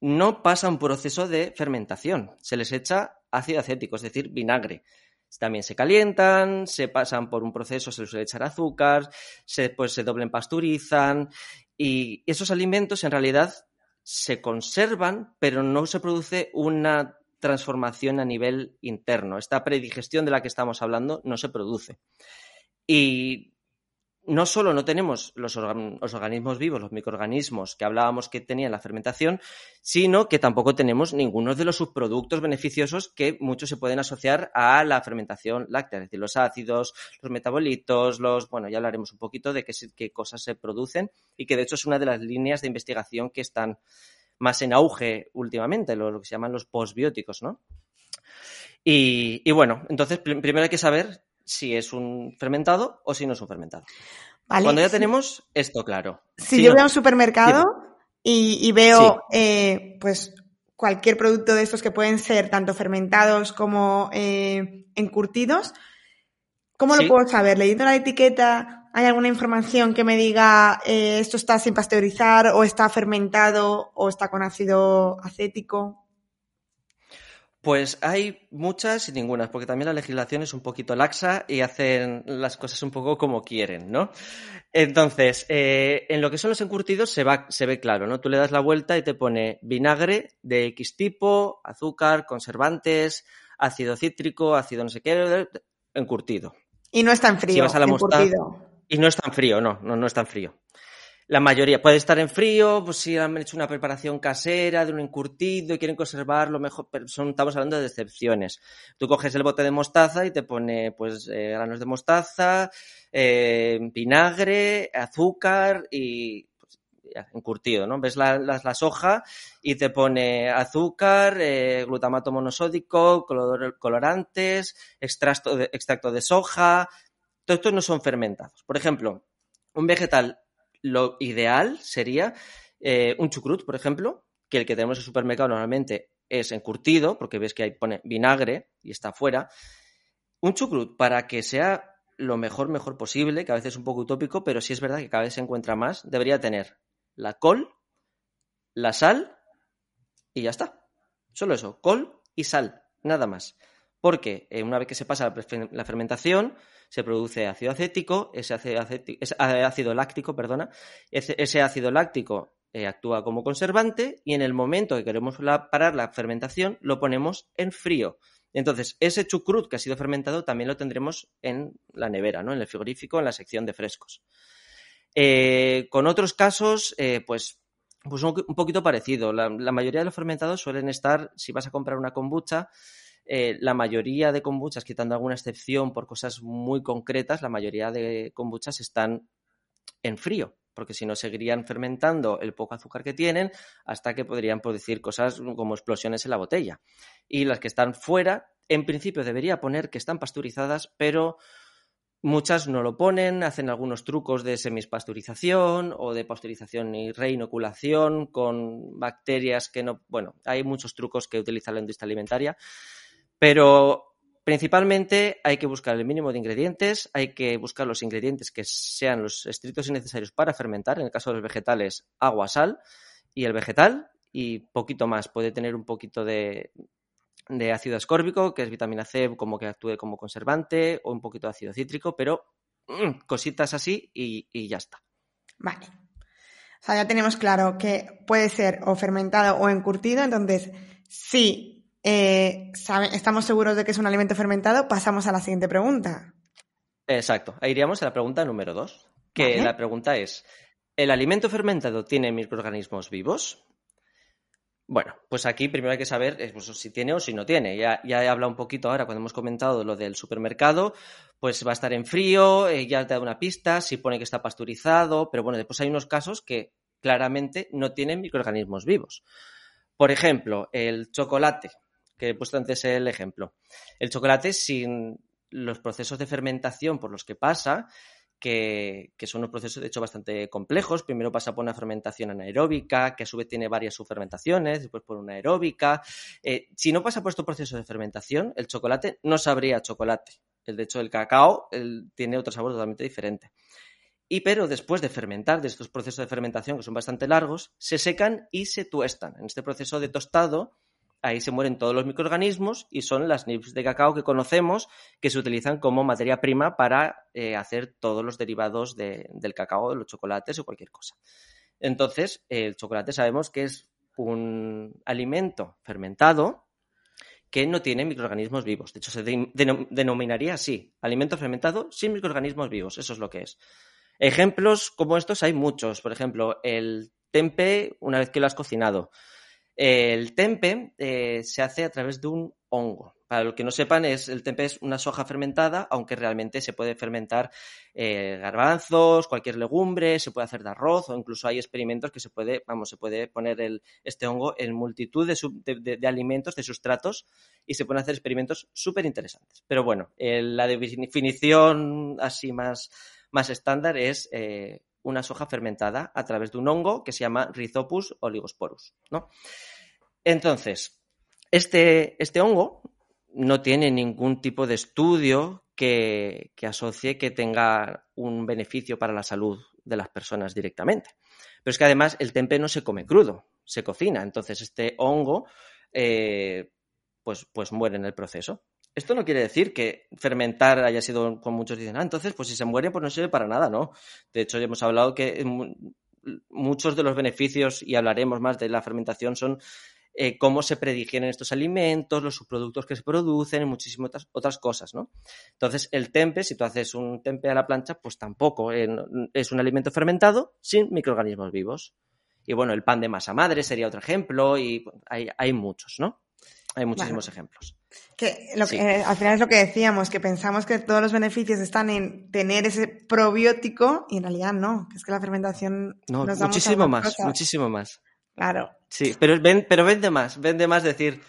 no pasan por proceso de fermentación. Se les echa ácido acético, es decir, vinagre. También se calientan, se pasan por un proceso, se les suele echar azúcar, se, pues se doblen pasteurizan y esos alimentos en realidad se conservan, pero no se produce una transformación a nivel interno. Esta predigestión de la que estamos hablando no se produce. Y no solo no tenemos los, organ los, organismos vivos, los microorganismos que hablábamos que tenían la fermentación, sino que tampoco tenemos ninguno de los subproductos beneficiosos que muchos se pueden asociar a la fermentación láctea, es decir, los ácidos, los metabolitos, los, bueno, ya hablaremos un poquito de qué, qué cosas se producen y que de hecho es una de las líneas de investigación que están más en auge últimamente, lo, que se llaman los postbióticos, ¿no? Y, y bueno, entonces pr primero hay que saber si es un fermentado o si no es un fermentado. Vale, Cuando ya sí. tenemos esto claro. Si yo no. voy a un supermercado y, y, veo sí. eh, pues cualquier producto de estos que pueden ser tanto fermentados como eh, encurtidos, ¿cómo sí. lo puedo saber? Leyendo la etiqueta, ¿hay alguna información que me diga eh, esto está sin pasteurizar o está fermentado o está con ácido acético? Pues hay muchas y ninguna, porque también la legislación es un poquito laxa y hacen las cosas un poco como quieren, ¿no? Entonces, eh, en lo que son los encurtidos se, va, se ve claro, ¿no? Tú le das la vuelta y te pone vinagre de X tipo, azúcar, conservantes, ácido cítrico, ácido no sé qué, encurtido. Y no está en frío. Si vas a la mostaza, y no es tan frío, no, no, no es tan frío. La mayoría puede estar en frío, pues si han hecho una preparación casera de un encurtido y quieren conservarlo mejor, pero son, estamos hablando de excepciones. Tú coges el bote de mostaza y te pone pues eh, granos de mostaza, eh, vinagre, azúcar y pues, encurtido, ¿no? Ves la, la, soja y te pone azúcar, eh, glutamato monosódico, color, colorantes, extracto de, extracto de soja. Todos estos no son fermentados. Por ejemplo, un vegetal lo ideal sería eh, un chucrut, por ejemplo, que el que tenemos en el supermercado normalmente es encurtido, porque ves que ahí pone vinagre y está afuera. Un chucrut, para que sea lo mejor, mejor posible, que a veces es un poco utópico, pero sí es verdad que cada vez se encuentra más, debería tener la col, la sal y ya está. Solo eso, col y sal, nada más. Porque eh, una vez que se pasa la fermentación, se produce ácido acético, ese ácido, láctico, perdona, ese, ácido láctico eh, actúa como conservante y en el momento que queremos parar la fermentación lo ponemos en frío. Entonces, ese chucrut que ha sido fermentado también lo tendremos en la nevera, ¿no? en el frigorífico, en la sección de frescos. Eh, con otros casos, eh, pues, pues un, poquito parecido. La, mayoría de los fermentados suelen estar, si vas a comprar una kombucha, eh, la mayoría de kombuchas, quitando alguna excepción por cosas muy concretas, la mayoría de kombuchas están en frío, porque si no seguirían fermentando el poco azúcar que tienen hasta que podrían producir cosas como explosiones en la botella. Y las que están fuera, en principio debería poner que están pasteurizadas, pero muchas no lo ponen, hacen algunos trucos de semipasteurización o de pasteurización y reinoculación con bacterias que no, bueno, hay muchos trucos que utiliza la industria alimentaria, pero Principalmente hay que buscar el mínimo de ingredientes, hay que buscar los ingredientes que sean los estrictos y necesarios para fermentar, en el caso de los vegetales, agua, sal y el vegetal y poquito más. Puede tener un poquito de, ácido ascórbico, que es vitamina C, como que actúe como conservante, o un poquito de ácido cítrico, pero mm, cositas así y ya está. Vale. O sea, ya tenemos claro que puede ser o fermentado o encurtido, entonces sí eh, estamos seguros de que es un alimento fermentado, pasamos a la siguiente pregunta. Exacto, ahí iríamos a la pregunta número dos, que la pregunta es, ¿el alimento fermentado tiene microorganismos vivos? Bueno, pues aquí primero hay que saber eh, pues, si tiene o si no tiene. Ya, ya, he hablado un poquito ahora cuando hemos comentado lo del supermercado, pues va a estar en frío, eh, ya te da una pista, si pone que está pasteurizado, pero bueno, después hay unos casos que claramente no tienen microorganismos vivos. Por ejemplo, el chocolate he puesto antes el ejemplo. El chocolate sin los procesos de fermentación por los que pasa, que, son unos procesos de hecho bastante complejos. Primero pasa por una fermentación anaeróbica, que a su vez tiene varias subfermentaciones, después por una aeróbica. Eh, si no pasa por estos procesos de fermentación, el chocolate no sabría chocolate. El, de hecho, el cacao tiene otro sabor totalmente diferente. Y pero después de fermentar, de estos procesos de fermentación que son bastante largos, se secan y se tuestan. En este proceso de tostado ahí se mueren todos los microorganismos y son las nibs de cacao que conocemos que se utilizan como materia prima para eh, hacer todos los derivados del cacao, de los chocolates o cualquier cosa. Entonces, el chocolate sabemos que es un alimento fermentado que no tiene microorganismos vivos. De hecho, se denominaría así, alimento fermentado sin microorganismos vivos. Eso es lo que es. Ejemplos como estos hay muchos. Por ejemplo, el tempe una vez que lo has cocinado. El tempe eh, se hace a través de un hongo. Para los que no sepan, es, el tempe es una soja fermentada, aunque realmente se puede fermentar eh, garbanzos, cualquier legumbre, se puede hacer de arroz o incluso hay experimentos que se puede, vamos, se puede poner este hongo en multitud de, alimentos, de sustratos y se pueden hacer experimentos súper interesantes. Pero bueno, la definición así más, más estándar es eh, una soja fermentada a través de un hongo que se llama Rhizopus oligosporus, ¿no? Entonces, este, este hongo no tiene ningún tipo de estudio que, asocie que tenga un beneficio para la salud de las personas directamente. Pero es que además el tempe no se come crudo, se cocina. Entonces este hongo eh, pues, pues muere en el proceso. Esto no quiere decir que fermentar haya sido, como muchos dicen, ah, entonces, pues si se muere, pues no sirve para nada, ¿no? De hecho, ya hemos hablado que muchos de los beneficios, y hablaremos más de la fermentación, son eh, cómo se predigieren estos alimentos, los subproductos que se producen y muchísimas otras, cosas, ¿no? Entonces, el tempe, si tú haces un tempe a la plancha, pues tampoco eh, es un alimento fermentado sin microorganismos vivos. Y bueno, el pan de masa madre sería otro ejemplo y hay, hay muchos, ¿no? Hay muchísimos ejemplos. Que, lo que eh, al final es lo que decíamos, que pensamos que todos los beneficios están en tener ese probiótico y en realidad no, que es que la fermentación no, muchísimo más, muchísimo más. Claro. Sí, pero, ven, pero vende más, vende más decir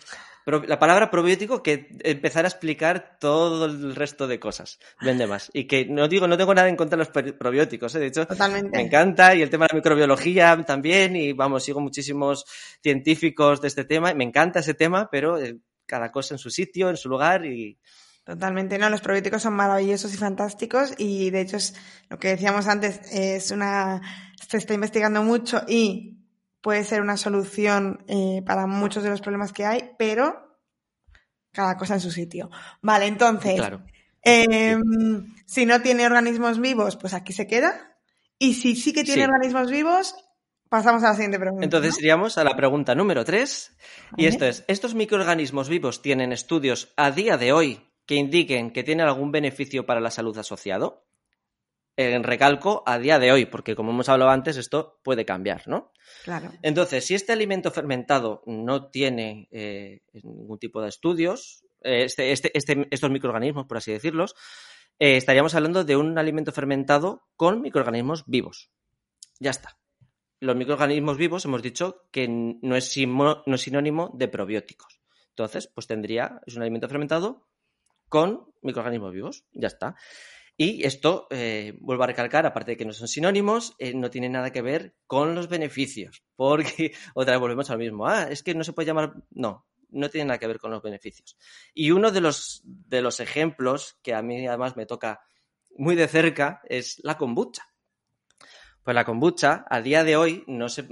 la palabra probiótico que empezar a explicar todo el resto de cosas. Vende más. Y que no digo, no tengo nada en contra de los probióticos, ¿eh? de hecho, me encanta y el tema de la microbiología también y vamos, sigo muchísimos científicos de este tema, me encanta ese tema, pero eh, cada cosa en su sitio, en su lugar y, Totalmente, no, los probióticos son maravillosos y fantásticos y de hecho es lo que decíamos antes, es una, se está investigando mucho y puede ser una solución eh, para muchos de los problemas que hay, pero cada cosa en su sitio. Vale, entonces, em, si no tiene organismos vivos, pues aquí se queda. Y si sí que tiene organismos vivos, pasamos a la siguiente pregunta. Entonces iríamos a la pregunta número tres. Y esto es, ¿estos microorganismos vivos tienen estudios a día de hoy que indiquen que tienen algún beneficio para la salud asociado? En recalco a día de hoy, porque como hemos hablado antes, esto puede cambiar, ¿no? Claro. Entonces, si este alimento fermentado no tiene eh, ningún tipo de estudios, eh, este, este, este, estos microorganismos, por así decirlos, eh, estaríamos hablando de un alimento fermentado con microorganismos vivos. Ya está. Los microorganismos vivos hemos dicho que no es, sinónimo de probióticos. Entonces, pues tendría, es un alimento fermentado con microorganismos vivos. Ya está. Y esto, eh, vuelvo a recalcar, aparte de que no son sinónimos, eh, no tiene nada que ver con los beneficios, porque otra vez volvemos al mismo. Ah, es que no se puede llamar. No, no tiene nada que ver con los beneficios. Y uno de los, de los ejemplos que a mí además me toca muy de cerca es la kombucha. Pues la kombucha, a día de hoy, no es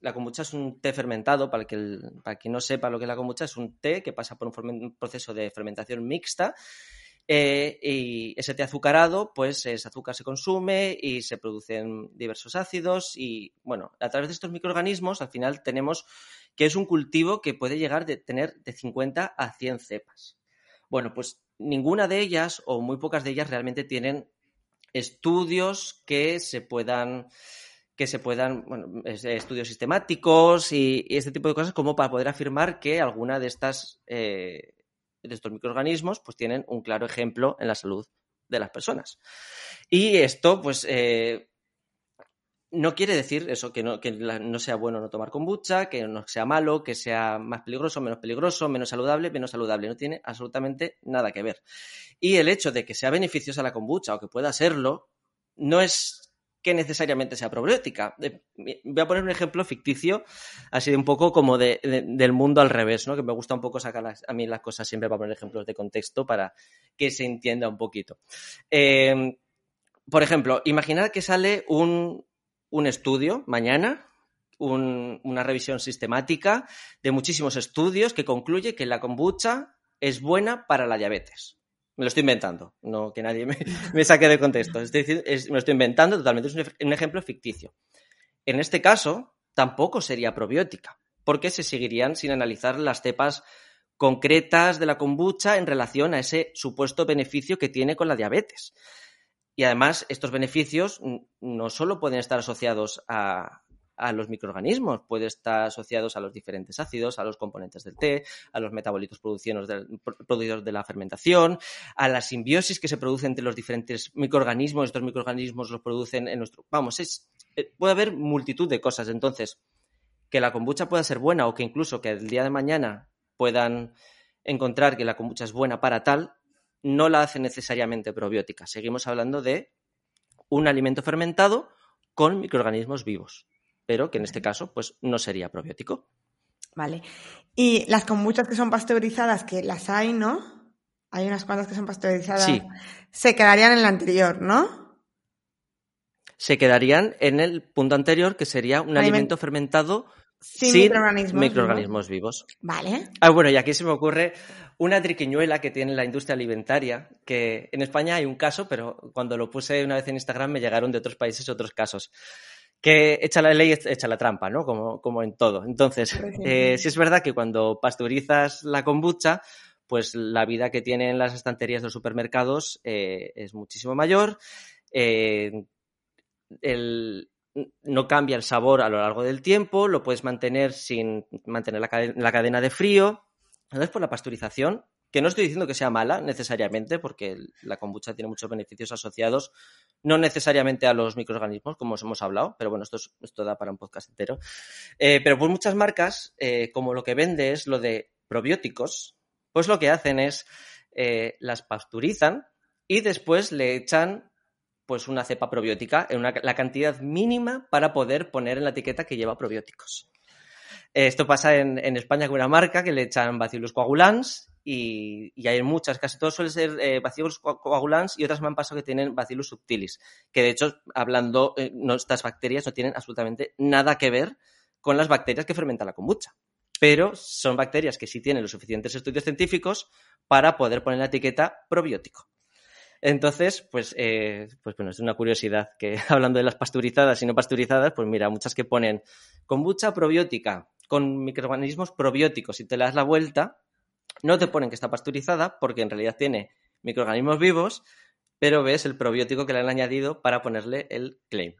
la kombucha es un té fermentado, para, que para quien no sepa lo que es la kombucha, es un té que pasa por un proceso de fermentación mixta eh, y ese té azucarado, pues ese azúcar se consume y se producen diversos ácidos y, bueno, a través de estos microorganismos al final tenemos que es un cultivo que puede llegar a tener de 50 a 100 cepas. Bueno, pues ninguna de ellas o muy pocas de ellas realmente tienen estudios que se puedan que se puedan, bueno, estudios sistemáticos y, este tipo de cosas como para poder afirmar que alguna de estas eh, de estos microorganismos pues tienen un claro ejemplo en la salud de las personas. Y esto, pues, eh, no quiere decir eso, que, no, que no sea bueno no tomar kombucha, que no sea malo, que sea más peligroso, menos peligroso, menos saludable, menos saludable. No tiene absolutamente nada que ver. Y el hecho de que sea beneficiosa la kombucha o que pueda serlo, no es que necesariamente sea probiótica. Voy a poner un ejemplo ficticio, así de un poco como de, del mundo al revés, ¿no? que me gusta un poco sacar a mí las cosas siempre para poner ejemplos de contexto para que se entienda un poquito. Em, por ejemplo, imaginar que sale un, estudio mañana, una revisión sistemática de muchísimos estudios que concluye que la kombucha es buena para la diabetes. Me lo estoy inventando, no que nadie me, saque de contexto. Es decir, me lo estoy inventando totalmente, es un, ejemplo ficticio. En este caso, tampoco sería probiótica, porque se seguirían sin analizar las cepas concretas de la kombucha en relación a ese supuesto beneficio que tiene con la diabetes. Y además, estos beneficios no solo pueden estar asociados a, a los microorganismos, puede estar asociados a los diferentes ácidos, a los componentes del té, a los metabolitos producidos de, la fermentación, a la simbiosis que se produce entre los diferentes microorganismos, estos microorganismos los producen en nuestro... Vamos, es, eh, puede haber multitud de cosas. Entonces, que la kombucha pueda ser buena o que incluso que el día de mañana puedan encontrar que la kombucha es buena para tal, no la hace necesariamente probiótica. Seguimos hablando de un alimento fermentado con microorganismos vivos pero que en este caso pues no sería probiótico. Vale. Y las kombuchas que son pasteurizadas, que las hay, ¿no? Hay unas cuantas que son pasteurizadas. Sí. Se quedarían en la anterior, ¿no? Se quedarían en el punto anterior, que sería un alimento fermentado sin, microorganismos, vivos. Vale. Ah, bueno, y aquí se me ocurre una triquiñuela que tiene la industria alimentaria, que en España hay un caso, pero cuando lo puse una vez en Instagram me llegaron de otros países otros casos que echa la ley, echa la trampa, ¿no? Como, como en todo. Entonces, eh, sí es verdad que cuando pasteurizas la kombucha, pues la vida que tienen las estanterías de los supermercados eh, es muchísimo mayor. Eh, no cambia el sabor a lo largo del tiempo, lo puedes mantener sin mantener la, la cadena de frío. Entonces, por la pasteurización, que no estoy diciendo que sea mala necesariamente, porque la kombucha tiene muchos beneficios asociados, no necesariamente a los microorganismos, como os hemos hablado, pero bueno, esto, esto da para un podcast entero. Eh, pero pues muchas marcas, eh, como lo que vende es lo de probióticos, pues lo que hacen es eh, las pasteurizan y después le echan pues una cepa probiótica en la cantidad mínima para poder poner en la etiqueta que lleva probióticos. Esto pasa en, España con una marca que le echan bacillus coagulans y, hay muchas, casi todos suelen ser eh, bacillus coagulans y otras me han pasado que tienen bacillus subtilis, que de hecho, hablando, eh, estas bacterias no tienen absolutamente nada que ver con las bacterias que fermentan la kombucha. Pero son bacterias que sí tienen los suficientes estudios científicos para poder poner la etiqueta probiótico. Entonces, pues, eh, pues bueno, es una curiosidad que hablando de las pasteurizadas y no pasteurizadas, pues mira, muchas que ponen kombucha probiótica con microorganismos probióticos y te le das la vuelta, no te ponen que está pasteurizada porque en realidad tiene microorganismos vivos, pero ves el probiótico que le han añadido para ponerle el claim.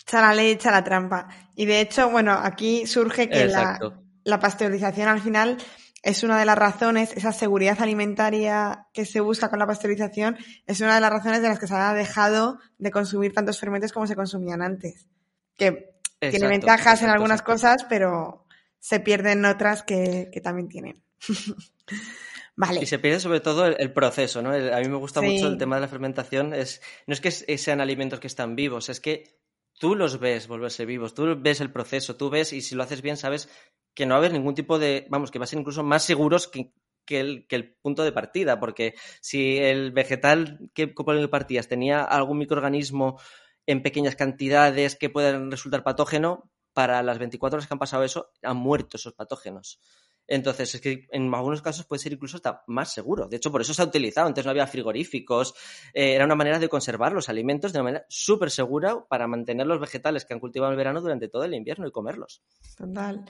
Echa la ley, echa la trampa. Y de hecho, bueno, aquí surge que la, la pasteurización al final es una de las razones, esa seguridad alimentaria que se busca con la pasteurización, es una de las razones de las que se ha dejado de consumir tantos fermentos como se consumían antes. Que tiene ventajas en algunas cosas, pero se pierden otras que, también tienen. Vale. Y se pierde sobre todo el, proceso, ¿no? a mí me gusta mucho el tema de la fermentación. Es, no es que sean alimentos que están vivos, es que tú los ves volverse vivos, tú ves el proceso, tú ves y si lo haces bien sabes que no va a haber ningún tipo de, vamos, que va a ser incluso más seguros que, el, que el, punto de partida, porque si el vegetal que con el partías tenía algún microorganismo en pequeñas cantidades que puedan resultar patógeno, para las 24 horas que han pasado eso, han muerto esos patógenos. Entonces, es que en algunos casos puede ser incluso hasta más seguro. De hecho, por eso se ha utilizado. Antes no había frigoríficos. Eh, era una manera de conservar los alimentos de una manera súper segura para mantener los vegetales que han cultivado en el verano durante todo el invierno y comerlos. Total.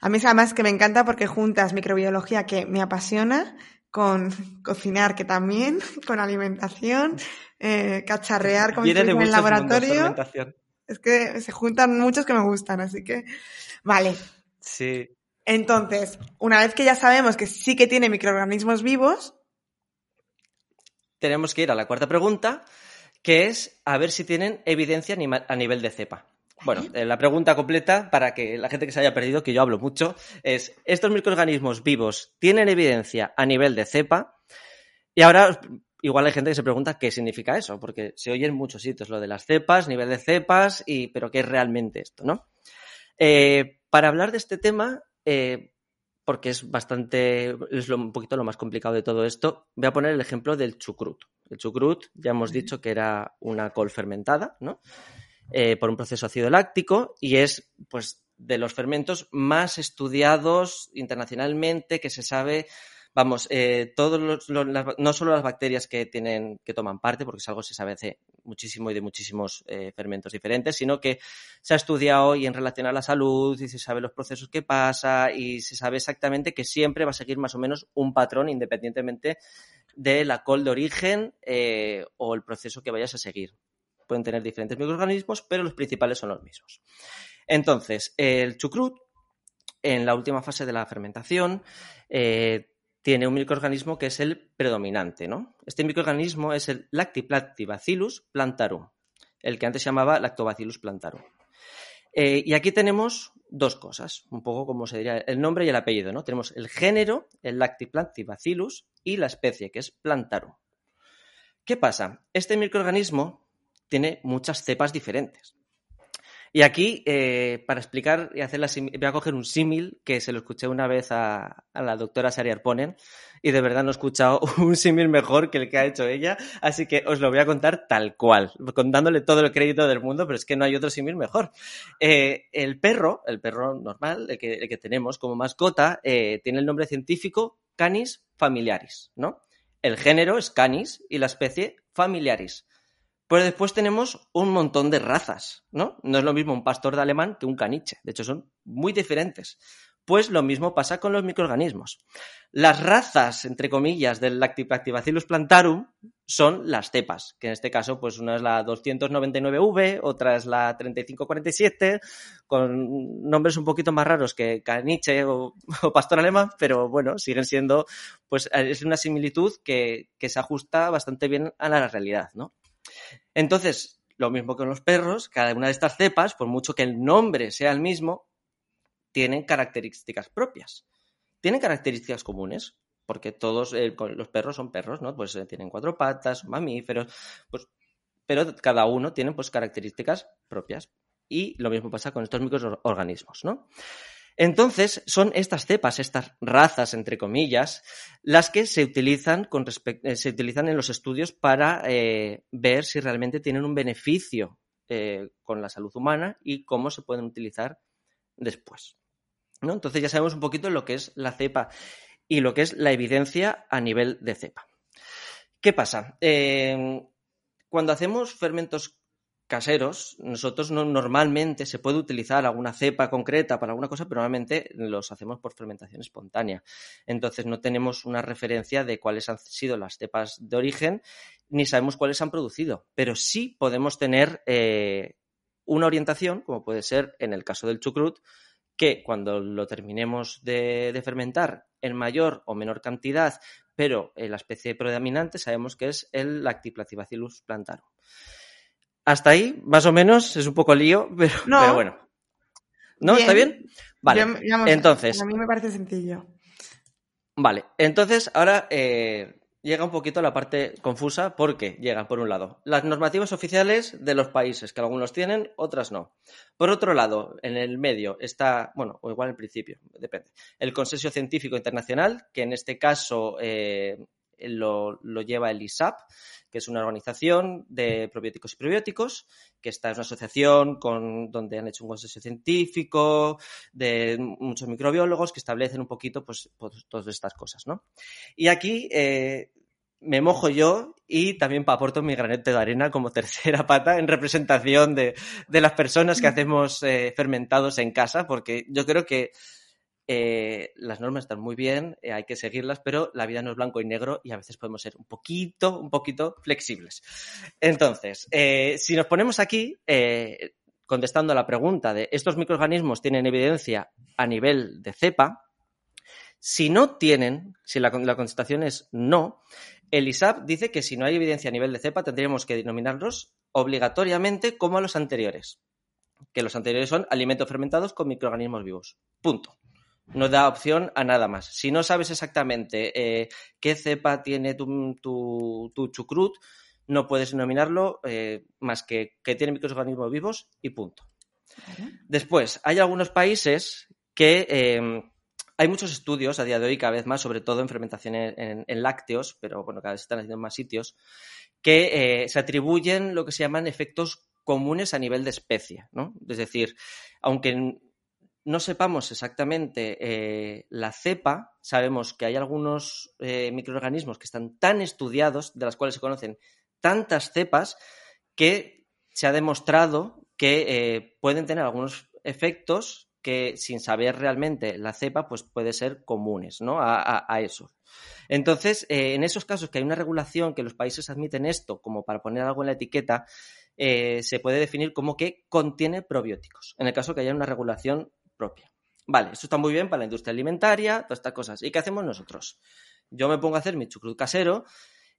A mí además que me encanta porque juntas microbiología que me apasiona con cocinar que también, con alimentación, eh, cacharrear como en el laboratorio. Es que se juntan muchos que me gustan, así que vale. Sí. Entonces, una vez que ya sabemos que sí que tiene microorganismos vivos, tenemos que ir a la cuarta pregunta, que es a ver si tienen evidencia a nivel de cepa. Bueno, eh, la pregunta completa, para que la gente que se haya perdido, que yo hablo mucho, es, ¿estos microorganismos vivos tienen evidencia a nivel de cepa? Y ahora, igual hay gente que se pregunta qué significa eso, porque se oye en muchos sitios lo de las cepas, nivel de cepas, y, pero ¿qué es realmente esto, no? Eh, para hablar de este tema, eh, porque es bastante, es un poquito lo más complicado de todo esto, voy a poner el ejemplo del chucrut. El chucrut, ya hemos dicho que era una col fermentada, ¿no? Eh, por un proceso ácido láctico y es, pues, de los fermentos más estudiados internacionalmente, que se sabe vamos, eh, todos no solo las bacterias que tienen, que toman parte, porque es algo que se sabe hace muchísimo y de muchísimos eh, fermentos diferentes, sino que se ha estudiado y en relación a la salud y se sabe los procesos que pasa y se sabe exactamente que siempre va a seguir más o menos un patrón independientemente de la col de origen eh, o el proceso que vayas a seguir. Pueden tener diferentes microorganismos, pero los principales son los mismos. Entonces, el chucrut, en la última fase de la fermentación, tiene un microorganismo que es el predominante, ¿no? Este microorganismo es el Lactibacillus plantarum, el que antes se llamaba Lactobacillus plantarum. Eh, y aquí tenemos dos cosas, un poco como se diría el nombre y el apellido, ¿no? Tenemos el género, el Lactibacillus, y la especie, que es plantarum. ¿Qué pasa? Este microorganismo tiene muchas cepas diferentes. Y aquí, eh, para explicar y hacer la voy a coger un símil que se lo escuché una vez a, la doctora Sari Arponen y de verdad no he escuchado un símil mejor que el que ha hecho ella, así que os lo voy a contar tal cual, contándole todo el crédito del mundo, pero es que no hay otro símil mejor. Eh, el perro, el perro normal, el que, tenemos como mascota, eh, tiene el nombre científico Canis familiaris, ¿no? El género es Canis y la especie familiaris. Pero después tenemos un montón de razas, ¿no? No es lo mismo un pastor de alemán que un caniche. De hecho, son muy diferentes. Pues lo mismo pasa con los microorganismos. Las razas, entre comillas, del Lactobacillus plantarum son las cepas, que en este caso, pues una es la 299V, otra es la 3547, con nombres un poquito más raros que caniche o, pastor alemán, pero bueno, siguen siendo, pues es una similitud que, que se ajusta bastante bien a la realidad, ¿no? Entonces, lo mismo que los perros, cada una de estas cepas, por mucho que el nombre sea el mismo, tienen características propias. Tienen características comunes, porque todos eh, los perros son perros, ¿no? Pues eh, tienen cuatro patas, mamíferos, pues, pero cada uno tiene pues características propias. Y lo mismo pasa con estos microorganismos, ¿no? Entonces, son estas cepas, estas razas, entre comillas, las que se utilizan, con eh, se utilizan en los estudios para eh, ver si realmente tienen un beneficio eh, con la salud humana y cómo se pueden utilizar después. ¿no? Entonces ya sabemos un poquito lo que es la cepa y lo que es la evidencia a nivel de cepa. ¿Qué pasa? cuando hacemos fermentos caseros, nosotros no, normalmente se puede utilizar alguna cepa concreta para alguna cosa, pero normalmente los hacemos por fermentación espontánea. Entonces no tenemos una referencia de cuáles han sido las cepas de origen, ni sabemos cuáles han producido, pero sí podemos tener eh, una orientación, como puede ser en el caso del chucrut, que cuando lo terminemos de, fermentar en mayor o menor cantidad, pero la especie predominante sabemos que es el Lactiplacibacillus plantarum. Hasta ahí, más o menos, es un poco lío, pero, bueno. ¿No? ¿Está bien? Vale. entonces. A mí me parece sencillo. Vale. Entonces, ahora eh, llega un poquito la parte confusa porque llegan, por un lado, las normativas oficiales de los países, que algunos tienen, otras no. Por otro lado, en el medio está, bueno, o igual en principio, depende, el Consenso Científico Internacional, que en este caso eh, lo, lleva el ISAP, que es una organización de probióticos y prebióticos, que está en una asociación con, donde han hecho un consenso científico de muchos microbiólogos que establecen un poquito pues, pues todas estas cosas, ¿no? Y aquí eh, me mojo yo y también aporto mi granete de arena como tercera pata en representación de, las personas que hacemos eh, fermentados en casa, porque yo creo que eh, las normas están muy bien, eh, hay que seguirlas, pero la vida no es blanco y negro y a veces podemos ser un poquito, un poquito flexibles. Entonces, eh, si nos ponemos aquí, contestando a la pregunta de estos microorganismos tienen evidencia a nivel de cepa, si no tienen, si la, la contestación es no, el ISAP dice que si no hay evidencia a nivel de cepa tendríamos que denominarlos obligatoriamente como a los anteriores, que los anteriores son alimentos fermentados con microorganismos vivos. Punto no da opción a nada más. Si no sabes exactamente eh, qué cepa tiene tu, tu, chucrut, no puedes denominarlo eh, más que que tiene microorganismos vivos y punto. Después, hay algunos países que em, hay muchos estudios a día de hoy, cada vez más, sobre todo en fermentación en, lácteos, pero bueno, cada vez están haciendo en más sitios, que eh, se atribuyen lo que se llaman efectos comunes a nivel de especie, ¿no? Es decir, aunque no sepamos exactamente eh, la cepa, sabemos que hay algunos eh, microorganismos que están tan estudiados, de las cuales se conocen tantas cepas, que se ha demostrado que eh, pueden tener algunos efectos que sin saber realmente la cepa, pues puede ser comunes ¿no? a, a eso. Entonces, en esos casos que hay una regulación que los países admiten esto como para poner algo en la etiqueta, se puede definir como que contiene probióticos. En el caso que haya una regulación propia. Vale, esto está muy bien para la industria alimentaria, todas estas cosas. ¿Y qué hacemos nosotros? Yo me pongo a hacer mi chucrut casero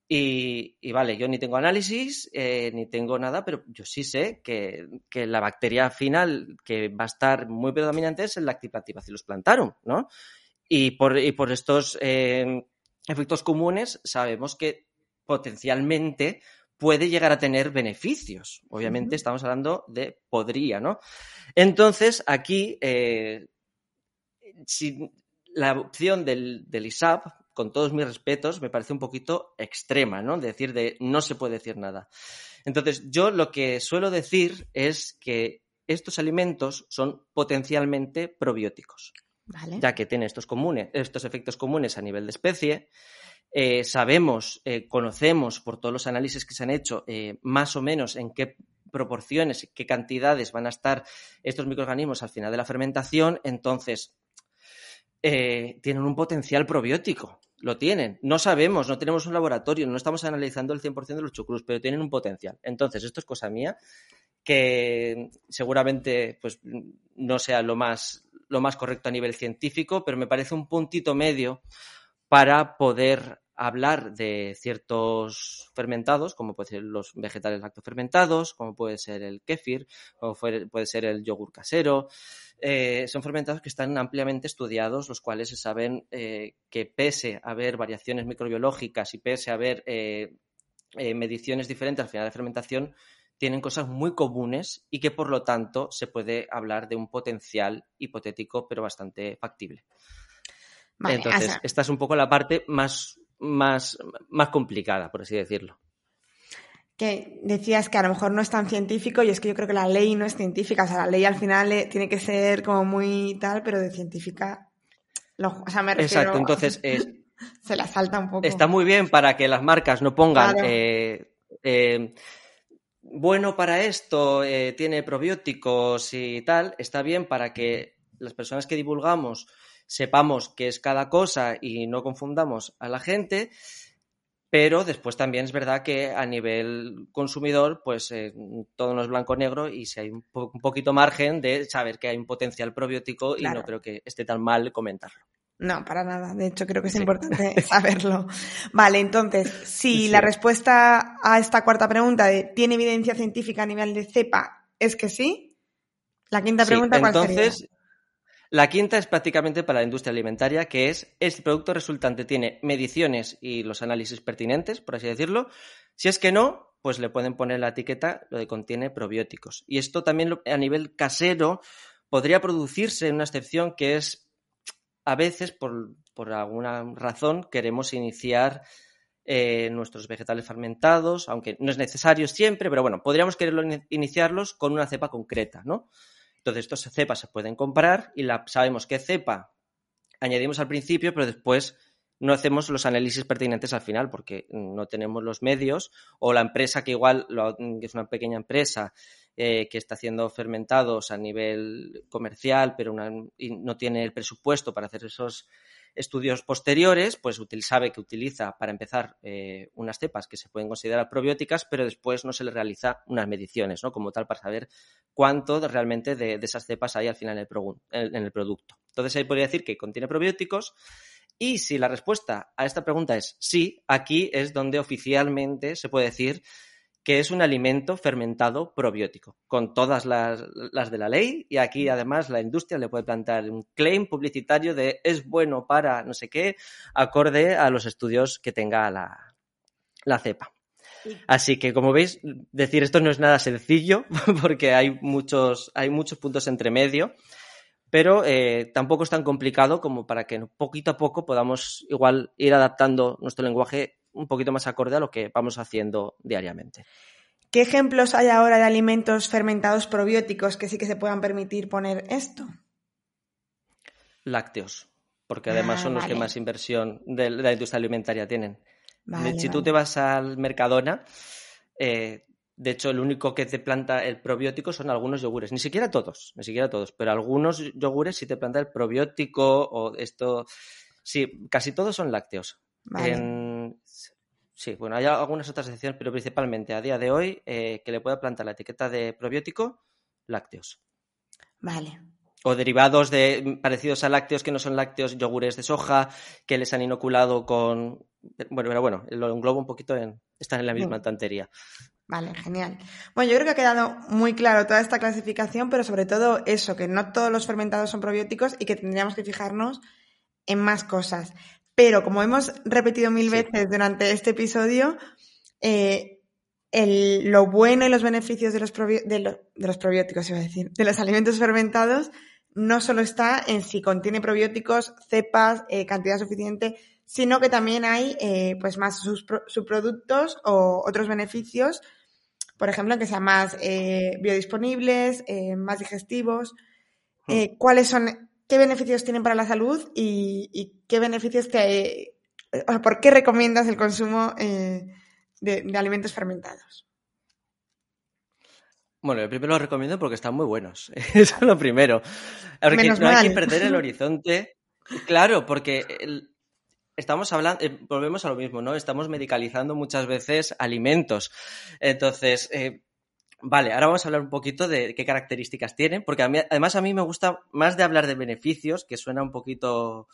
y, vale, yo ni tengo análisis, eh, ni tengo nada, pero yo sí sé que, la bacteria final que va a estar muy predominante es el Lactobacillus plantarum, ¿no? Y por, por estos eh, efectos comunes sabemos que potencialmente puede llegar a tener beneficios. Obviamente estamos hablando de podría, ¿no? Entonces, aquí, eh, si la opción del, ISAP, con todos mis respetos, me parece un poquito extrema, ¿no? Decir de no se puede decir nada. Entonces, yo lo que suelo decir es que estos alimentos son potencialmente probióticos, ya que comunes, estos efectos comunes a nivel de especie, eh, sabemos, eh, conocemos por todos los análisis que se han hecho, eh, más o menos en qué proporciones, qué cantidades van a estar estos microorganismos al final de la fermentación, entonces tienen un potencial probiótico, lo tienen. No sabemos, no tenemos un laboratorio, no estamos analizando el 100% de los chucrus, pero tienen un potencial. Entonces, esto es cosa mía, que seguramente pues, no sea lo más, lo más correcto a nivel científico, pero me parece un puntito medio para poder hablar de ciertos fermentados, como pueden ser los vegetales lactofermentados, como puede ser el kéfir, como puede ser el yogur casero. Eh, son fermentados que están ampliamente estudiados, los cuales se saben eh, que pese a haber variaciones microbiológicas y pese a haber eh, mediciones diferentes al final de fermentación, tienen cosas muy comunes y que por lo tanto se puede hablar de un potencial hipotético pero bastante factible. Entonces, esta es un poco la parte más, más, más complicada, por así decirlo que decías que a lo mejor no es tan científico y es que yo creo que la ley no es científica, o sea, la ley al final eh, tiene que ser como muy tal, pero de científica, o sea, me refiero, Exacto, entonces se la salta un poco. Está muy bien para que las marcas no pongan eh, eh, bueno para esto, tiene probióticos y tal, está bien para que las personas que divulgamos sepamos qué es cada cosa y no confundamos a la gente pero después también es verdad que a nivel consumidor, pues eh, todo no es blanco-negro y si hay un, poquito margen de saber que hay un potencial probiótico y no creo que esté tan mal comentarlo. No, para nada. De hecho, creo que es importante saberlo. Vale, entonces, si la respuesta a esta cuarta pregunta de ¿tiene evidencia científica a nivel de cepa? es que sí, la quinta pregunta, ¿cuál entonces, la quinta es prácticamente para la industria alimentaria, que es, ¿el producto resultante tiene mediciones y los análisis pertinentes, por así decirlo? Si es que no, pues le pueden poner la etiqueta lo de contiene probióticos. Y esto también a nivel casero podría producirse una excepción que es, a veces, por, alguna razón, queremos iniciar eh, nuestros vegetales fermentados, aunque no es necesario siempre, pero bueno, podríamos querer iniciarlos con una cepa concreta, ¿no? Entonces, estos cepas se pueden comprar y la, sabemos qué cepa añadimos al principio, pero después no hacemos los análisis pertinentes al final porque no tenemos los medios o la empresa que igual es una pequeña empresa eh, que está haciendo fermentados a nivel comercial pero no tiene el presupuesto para hacer esos estudios posteriores, pues sabe que utiliza para empezar eh, unas cepas que se pueden considerar probióticas, pero después no se le realiza unas mediciones, ¿no? Como tal, para saber cuánto realmente de, esas cepas hay al final en en el producto. Entonces ahí podría decir que contiene probióticos. Y si la respuesta a esta pregunta es sí, aquí es donde oficialmente se puede decir que es un alimento fermentado probiótico, con todas las, de la ley y aquí además la industria le puede plantar un claim publicitario de es bueno para no sé qué, acorde a los estudios que tenga la, cepa. Así que, como veis, decir esto no es nada sencillo porque hay muchos, hay muchos puntos entre medio, pero eh, tampoco es tan complicado como para que poquito a poco podamos igual ir adaptando nuestro lenguaje un poquito más acorde a lo que vamos haciendo diariamente. ¿Qué ejemplos hay ahora de alimentos fermentados probióticos que sí que se puedan permitir poner esto? Lácteos, porque además ah, son los que más inversión de la industria alimentaria tienen. si tú te vas al Mercadona, eh, de hecho, el único que te planta el probiótico son algunos yogures. Ni siquiera todos, ni siquiera todos, pero algunos yogures sí te planta el probiótico o esto. Sí, casi todos son lácteos. Sí, bueno, hay algunas otras excepciones, pero principalmente a día de hoy eh, que le pueda plantar la etiqueta de probiótico, lácteos. Vale. O derivados de parecidos a lácteos que no son lácteos, yogures de soja, que les han inoculado con. Bueno, pero bueno, lo englobo un poquito en. Están en la misma tantería. Vale, genial. Bueno, yo creo que ha quedado muy claro toda esta clasificación, pero sobre todo eso, que no todos los fermentados son probióticos y que tendríamos que fijarnos en más cosas. Pero como hemos repetido mil veces durante este episodio, eh, lo bueno y los beneficios de los, de, los probióticos, iba a decir, de los alimentos fermentados, no solo está en si contiene probióticos, cepas, eh, cantidad suficiente, sino que también hay eh, pues más subproductos o otros beneficios, por ejemplo, que sean más biodisponibles, más digestivos. Mm. ¿Cuáles son qué beneficios tienen para la salud y, qué beneficios te... O ¿Por qué recomiendas el consumo eh, de, alimentos fermentados? Bueno, yo primero los recomiendo porque están muy buenos. Eso es lo primero. Porque no hay que perder el horizonte. Claro, porque estamos hablando, eh, volvemos a lo mismo, ¿no? Estamos medicalizando muchas veces alimentos. Entonces, eh, Vale, ahora vamos a hablar un poquito de qué características tienen, porque además a mí me gusta más de hablar de beneficios, que suena un poquito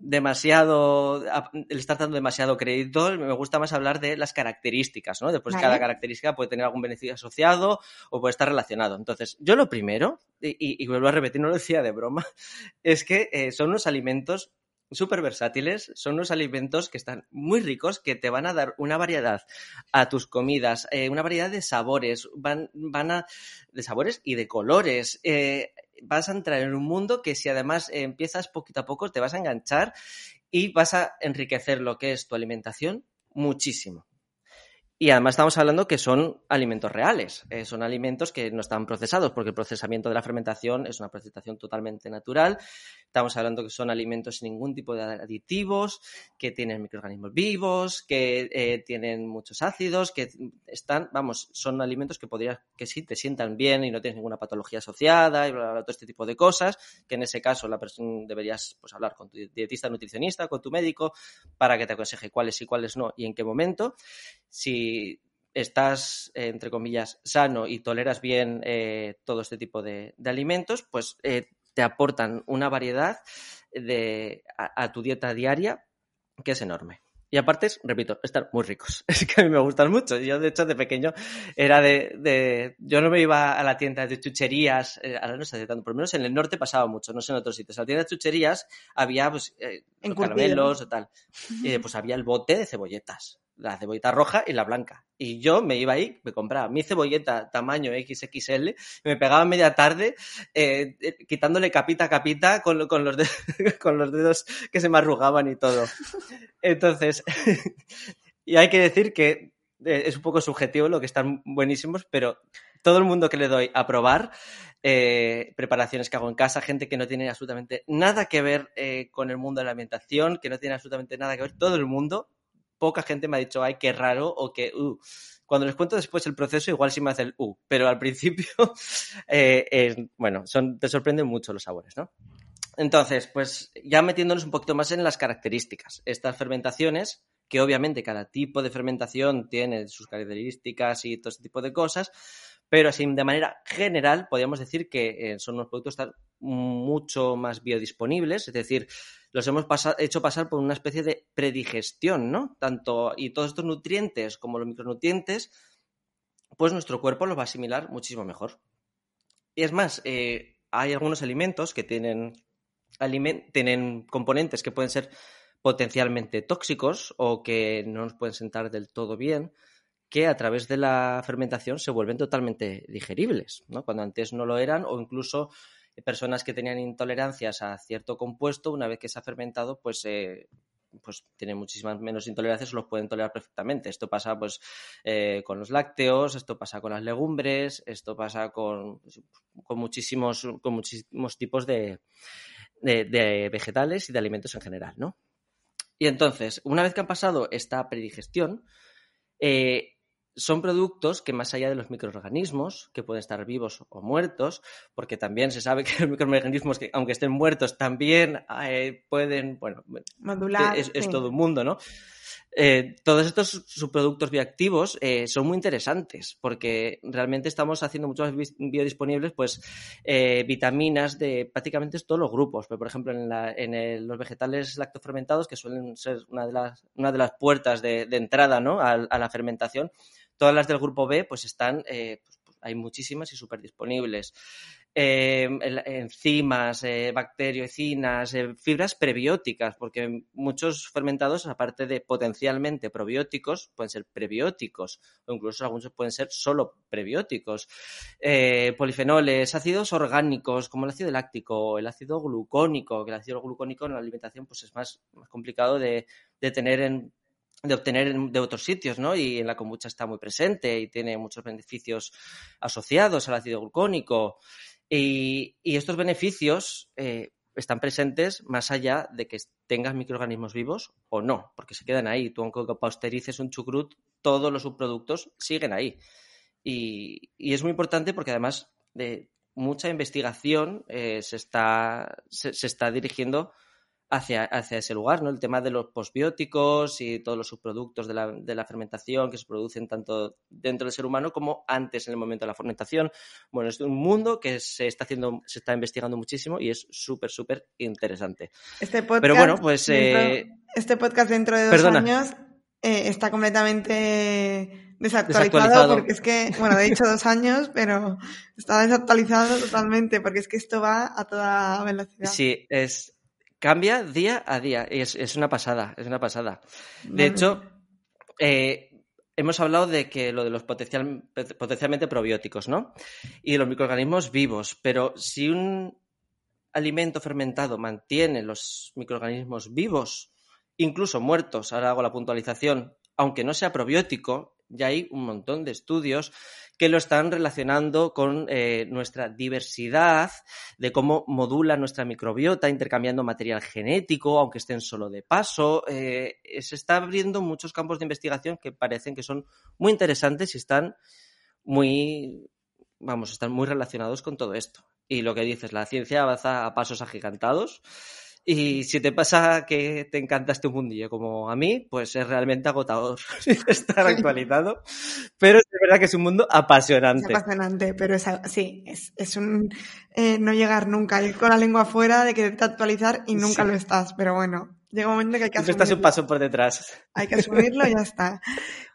demasiado, el estar dando demasiado crédito, me gusta más hablar de las características, ¿no? Después cada característica puede tener algún beneficio asociado o puede estar relacionado. Entonces, yo lo primero, y, vuelvo a repetir, no lo decía de broma, es que eh, son unos alimentos súper versátiles, son unos alimentos que están muy ricos, que te van a dar una variedad a tus comidas, eh, una variedad de sabores, van, van a, de sabores y de colores. Eh, vas a entrar en un mundo que si además empiezas poquito a poco te vas a enganchar y vas a enriquecer lo que es tu alimentación muchísimo. Y además estamos hablando que son alimentos reales, eh, son alimentos que no están procesados, porque el procesamiento de la fermentación es una procesamiento totalmente natural. Estamos hablando que son alimentos sin ningún tipo de aditivos, que tienen microorganismos vivos, que eh, tienen muchos ácidos, que están, vamos, son alimentos que podrías, que sí, te sientan bien y no tienes ninguna patología asociada y todo este tipo de cosas, que en ese caso la persona deberías pues, hablar con tu dietista, nutricionista, con tu médico, para que te aconseje cuáles y cuáles no y en qué momento si estás, entre comillas, sano y toleras bien eh, todo este tipo de, alimentos, pues eh, te aportan una variedad de, a, tu dieta diaria que es enorme. Y aparte, repito, están muy ricos. Es que a mí me gustan mucho. Yo, de hecho, de pequeño era de... yo no me iba a la tienda de chucherías, eh, ahora no sé tanto, por lo menos en el norte pasaba mucho, no sé en otros sitios. En la tienda de chucherías había, pues, caramelos o tal. Y pues había el bote de cebolletas la cebolleta roja y la blanca. Y yo me iba ahí, me compraba mi cebolleta tamaño XXL, y me pegaba media tarde eh, eh, quitándole capita a capita con, con, los con los dedos que se me arrugaban y todo. Entonces, y hay que decir que eh, es un poco subjetivo lo que están buenísimos, pero todo el mundo que le doy a probar, preparaciones que hago en casa, gente que no tiene absolutamente nada que ver con el mundo de la alimentación, que no tiene absolutamente nada que ver, todo el mundo poca gente me ha dicho, ay, qué raro, o que, uh. Cuando les cuento después el proceso, igual sí me hace el uh, pero al principio, eh, bueno, son, te sorprenden mucho los sabores, ¿no? Entonces, pues ya metiéndonos un poquito más en las características. Estas fermentaciones, que obviamente cada tipo de fermentación tiene sus características y todo ese tipo de cosas, pero así de manera general podríamos decir que eh, son unos productos mucho más biodisponibles, es decir, los hemos hecho pasar por una especie de predigestión, ¿no? Tanto, y todos estos nutrientes como los micronutrientes, pues nuestro cuerpo los va a asimilar muchísimo mejor. Y es más, eh, hay algunos alimentos que tienen, tienen componentes que pueden ser potencialmente tóxicos o que no nos pueden sentar del todo bien, que a través de la fermentación se vuelven totalmente digeribles, ¿no? Cuando antes no lo eran o incluso personas que tenían intolerancias a cierto compuesto, una vez que se ha fermentado, pues, eh, pues tienen muchísimas menos intolerancias o los pueden tolerar perfectamente. Esto pasa pues eh, con los lácteos, esto pasa con las legumbres, esto pasa con, con, muchísimos, con muchísimos tipos de, de, vegetales y de alimentos en general, ¿no? Y entonces, una vez que han pasado esta predigestión, eh, son productos que más allá de los microorganismos, que pueden estar vivos o muertos, porque también se sabe que los microorganismos, que aunque estén muertos, también eh, pueden, bueno, Modular, es, todo un mundo, ¿no? Eh, todos estos subproductos bioactivos eh, son muy interesantes porque realmente estamos haciendo muchos biodisponibles, pues vitaminas de prácticamente todos los grupos. Por ejemplo, en, los vegetales lactofermentados, que suelen ser una de las, una de las puertas de, entrada ¿no? a, la fermentación, Todas las del grupo B, pues están, eh, pues, pues, hay muchísimas y súper disponibles. Em, enzimas, eh, bacteriocinas, eh, fibras prebióticas, porque muchos fermentados, aparte de potencialmente probióticos, pueden ser prebióticos o incluso algunos pueden ser solo prebióticos. polifenoles, ácidos orgánicos como el ácido láctico, el ácido glucónico, que el ácido glucónico en la alimentación pues es más, más complicado de, de tener en de obtener de otros sitios, ¿no? Y en la kombucha está muy presente y tiene muchos beneficios asociados al ácido glucónico. Y, estos beneficios eh, están presentes más allá de que tengas microorganismos vivos o no, porque se quedan ahí. Tú, aunque pasteurices un chucrut, todos los subproductos siguen ahí. Y, es muy importante porque además de mucha investigación eh, se, está, se está dirigiendo hacia, hacia ese lugar, ¿no? El tema de los posbióticos y todos los subproductos de la, de la fermentación que se producen tanto dentro del ser humano como antes en el momento de la fermentación. Bueno, es un mundo que se está haciendo, se está investigando muchísimo y es súper, súper interesante. Este podcast, Pero bueno, pues... Eh, este podcast dentro de dos años eh, está completamente desactualizado, porque es que, bueno, he dicho dos años, pero está desactualizado totalmente porque es que esto va a toda velocidad. Sí, es, cambia día a día. Es, es una pasada, es una pasada. De hecho, eh, hemos hablado de que lo de los potencial, potencialmente probióticos, ¿no? Y de los microorganismos vivos. Pero si un alimento fermentado mantiene los microorganismos vivos, incluso muertos, ahora hago la puntualización, aunque no sea probiótico, ya hay un montón de estudios que lo están relacionando con eh, nuestra diversidad, de cómo modula nuestra microbiota intercambiando material genético, aunque estén solo de paso. Eh, se está abriendo muchos campos de investigación que parecen que son muy interesantes y están muy, vamos, están muy relacionados con todo esto. Y lo que dices, la ciencia avanza a pasos agigantados y si te pasa que te encanta este mundillo como a mí, pues es realmente agotador estar actualizado. Pero es verdad que es un mundo apasionante. Es apasionante, pero es, sí, es, es un eh, no llegar nunca, ir con la lengua afuera de quererte actualizar y nunca lo estás. Pero bueno, llega un momento que hay que asumirlo. estás un paso por detrás. Hay que asumirlo y ya está.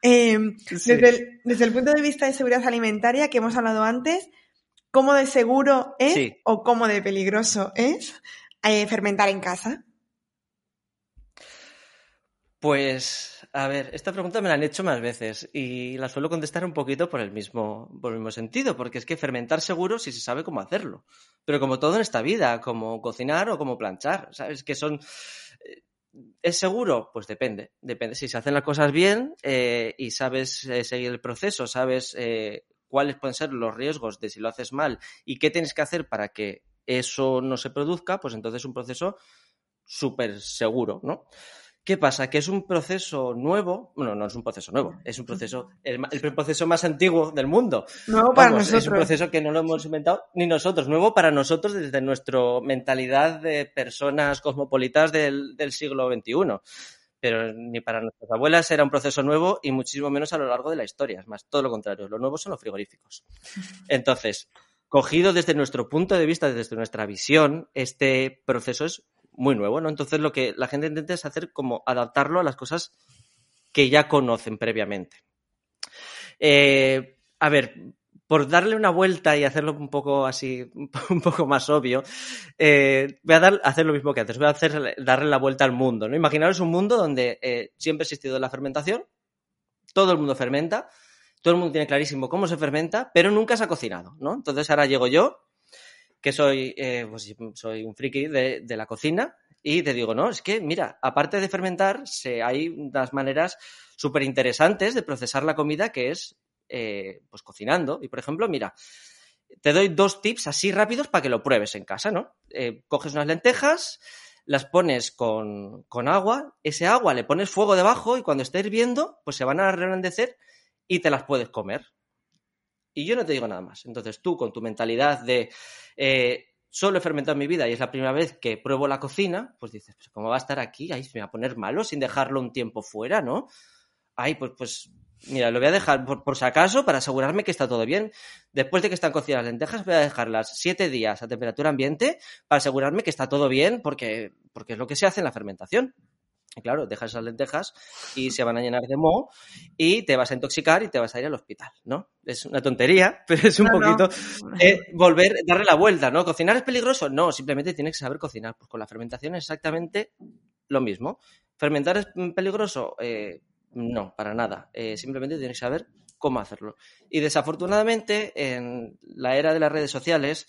Eh, desde, el, desde el punto de vista de seguridad alimentaria que hemos hablado antes, ¿cómo de seguro es o cómo de peligroso es? Eh, fermentar en casa? Pues, a ver, esta pregunta me la han hecho más veces y la suelo contestar un poquito por el mismo, por mismo sentido, porque es que fermentar seguro si se sabe cómo hacerlo. Pero como todo en esta vida, como cocinar o como planchar, ¿sabes? Que son. Eh, ¿Es seguro? Pues depende. Depende. Si se hacen las cosas bien eh, y sabes seguir el proceso, sabes cuáles pueden ser los riesgos de si lo haces mal y qué tienes que hacer para que eso no se produzca, pues entonces es un proceso súper seguro, ¿no? ¿Qué pasa? Que es un proceso nuevo, bueno, no es un proceso nuevo, es un proceso, el, proceso más antiguo del mundo. Nuevo para nosotros. Es un proceso que no lo hemos inventado ni nosotros, nuevo para nosotros desde nuestra mentalidad de personas cosmopolitas del, del siglo XXI. Pero ni para nuestras abuelas era un proceso nuevo y muchísimo menos a lo largo de la historia. Es más, todo lo contrario, lo nuevo son los frigoríficos. Entonces, cogido desde nuestro punto de vista, desde nuestra visión, este proceso es muy nuevo, ¿no? Entonces lo que la gente intenta es hacer como adaptarlo a las cosas que ya conocen previamente. Eh, a ver, por darle una vuelta y hacerlo un poco así, un poco más obvio, eh, voy a hacer lo mismo que antes, voy a hacer, darle la vuelta al mundo, ¿no? Imaginaros un mundo donde eh, siempre ha existido la fermentación, todo el mundo fermenta, todo el mundo tiene clarísimo cómo se fermenta, pero nunca se ha cocinado, ¿no? Entonces ahora llego yo, que soy, eh, pues, soy un friki de, la cocina, y te digo, no, es que, mira, aparte de fermentar, hay unas maneras súper interesantes de procesar la comida que es, eh, pues, cocinando. Y, por ejemplo, mira, te doy dos tips así rápidos para que lo pruebes en casa, ¿no? Eh, coges unas lentejas, las pones con, con, agua, ese agua le pones fuego debajo y cuando esté hirviendo, pues se van a reblandecer y te las puedes comer. Y yo no te digo nada más. Entonces tú, con tu mentalidad de eh, solo he fermentado mi vida y es la primera vez que pruebo la cocina, pues dices, pues ¿cómo va a estar aquí? Ahí se me va a poner malo sin dejarlo un tiempo fuera, ¿no? Ay, pues, pues mira, lo voy a dejar por, si acaso para asegurarme que está todo bien. Después de que están cocidas las lentejas, voy a dejarlas siete días a temperatura ambiente para asegurarme que está todo bien porque, porque es lo que se hace en la fermentación. Claro, dejas esas lentejas y se van a llenar de moho y te vas a intoxicar y te vas a ir al hospital, ¿no? Es una tontería, pero es un poquito volver, darle la vuelta, ¿no? ¿Cocinar es peligroso? No, simplemente tienes que saber cocinar. Pues con la fermentación es exactamente lo mismo. ¿Fermentar es peligroso? Eh, no, para nada. Eh, simplemente tienes que saber cómo hacerlo. Y desafortunadamente, en la era de las redes sociales,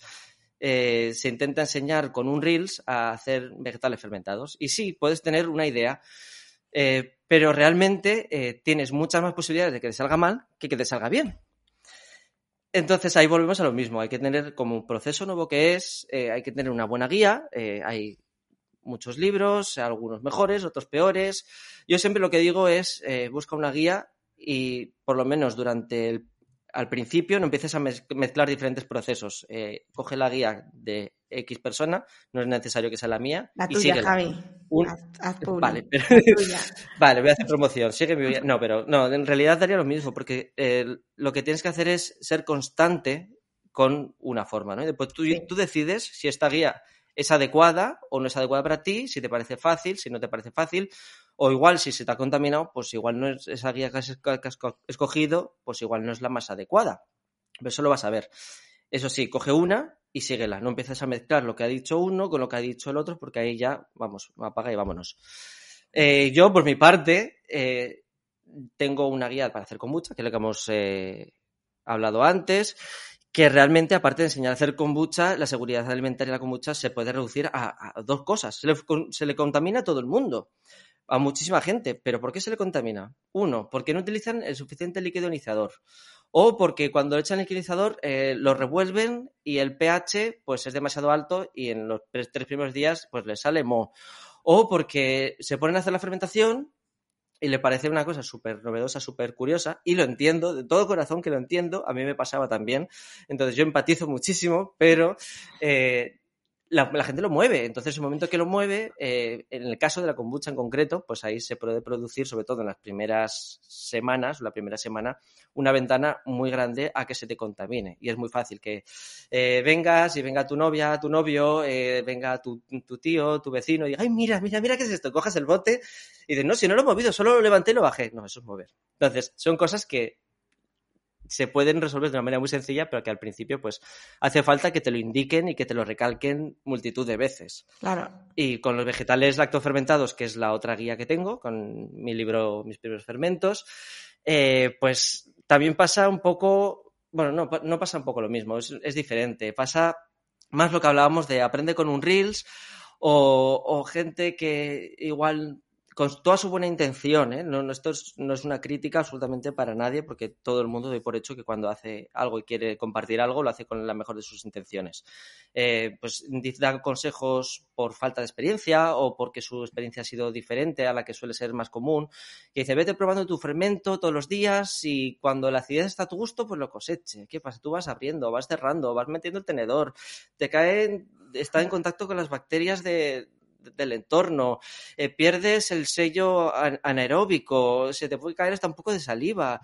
eh, se intenta enseñar con un Reels a hacer vegetales fermentados. Y sí, puedes tener una idea, eh, pero realmente eh, tienes muchas más posibilidades de que te salga mal que que te salga bien. Entonces ahí volvemos a lo mismo, hay que tener como un proceso nuevo que es, hay que tener una buena guía, hay muchos libros, algunos mejores, otros peores. Yo siempre lo que digo es, busca una guía y por lo menos durante el al principio no empieces a mezclar diferentes procesos. Eh, coge la guía de X persona, no es necesario que sea la mía. La tuya, Javi. vale, vale, voy a hacer promoción. Sigue mi No, pero no, en realidad daría lo mismo, porque eh, lo que tienes que hacer es ser constante con una forma, ¿no? Y después tú, tú decides si esta guía es adecuada o no es adecuada para ti, si te parece fácil, si no te parece fácil, o igual si se te ha contaminado, pues igual no es esa guía que has escogido, pues igual no es la más adecuada. Pero eso lo vas a ver. Eso sí, coge una y síguela. No empieces a mezclar lo que ha dicho uno con lo que ha dicho el otro, porque ahí ya, vamos, apaga y vámonos. Eh, yo, por mi parte, eh, tengo una guía para hacer kombucha, que es lo que hemos eh, hablado antes, que realmente, aparte de enseñar a hacer kombucha, la seguridad alimentaria de la kombucha se puede reducir a, dos cosas. Se le, se le, contamina a todo el mundo, a muchísima gente. ¿Pero por qué se le contamina? Uno, porque no utilizan el suficiente líquido iniciador o porque cuando echan el liquidizador eh, lo revuelven y el pH pues es demasiado alto y en los tres, primeros días pues le sale mo. O porque se ponen a hacer la fermentación y le parece una cosa súper novedosa, súper curiosa, y lo entiendo, de todo corazón que lo entiendo, a mí me pasaba también, entonces yo empatizo muchísimo, pero eh, la, gente lo mueve. Entonces, en el momento que lo mueve, eh, en el caso de la kombucha en concreto, pues ahí se puede producir, sobre todo en las primeras semanas, la primera semana, una ventana muy grande a que se te contamine. Y es muy fácil que eh, vengas y venga tu novia, tu novio, eh, venga tu, tu, tío, tu vecino, y diga, ay, mira, mira, mira qué es esto. Cojas el bote y dices, no, si no lo he movido, solo lo levanté y lo bajé. No, eso es mover. Entonces, son cosas que se pueden resolver de una manera muy sencilla, pero que al principio pues hace falta que te lo indiquen y que te lo recalquen multitud de veces. Claro. Y con los vegetales lactofermentados, que es la otra guía que tengo, con mi libro Mis primeros fermentos, eh, pues también pasa un poco, bueno, no, no pasa un poco lo mismo, es, es diferente. Pasa más lo que hablábamos de aprende con un Reels o, o gente que igual con toda su buena intención, ¿eh? no, esto no es una crítica absolutamente para nadie, porque todo el mundo doy por hecho que cuando hace algo y quiere compartir algo, lo hace con la mejor de sus intenciones. Eh, pues da consejos por falta de experiencia o porque su experiencia ha sido diferente a la que suele ser más común, que dice, vete probando tu fermento todos los días y cuando la acidez está a tu gusto, pues lo coseche. ¿Qué pasa? Tú vas abriendo, vas cerrando, vas metiendo el tenedor, te cae, está en contacto con las bacterias de, del entorno, eh, pierdes el sello anaeróbico, se te puede caer hasta un poco de saliva.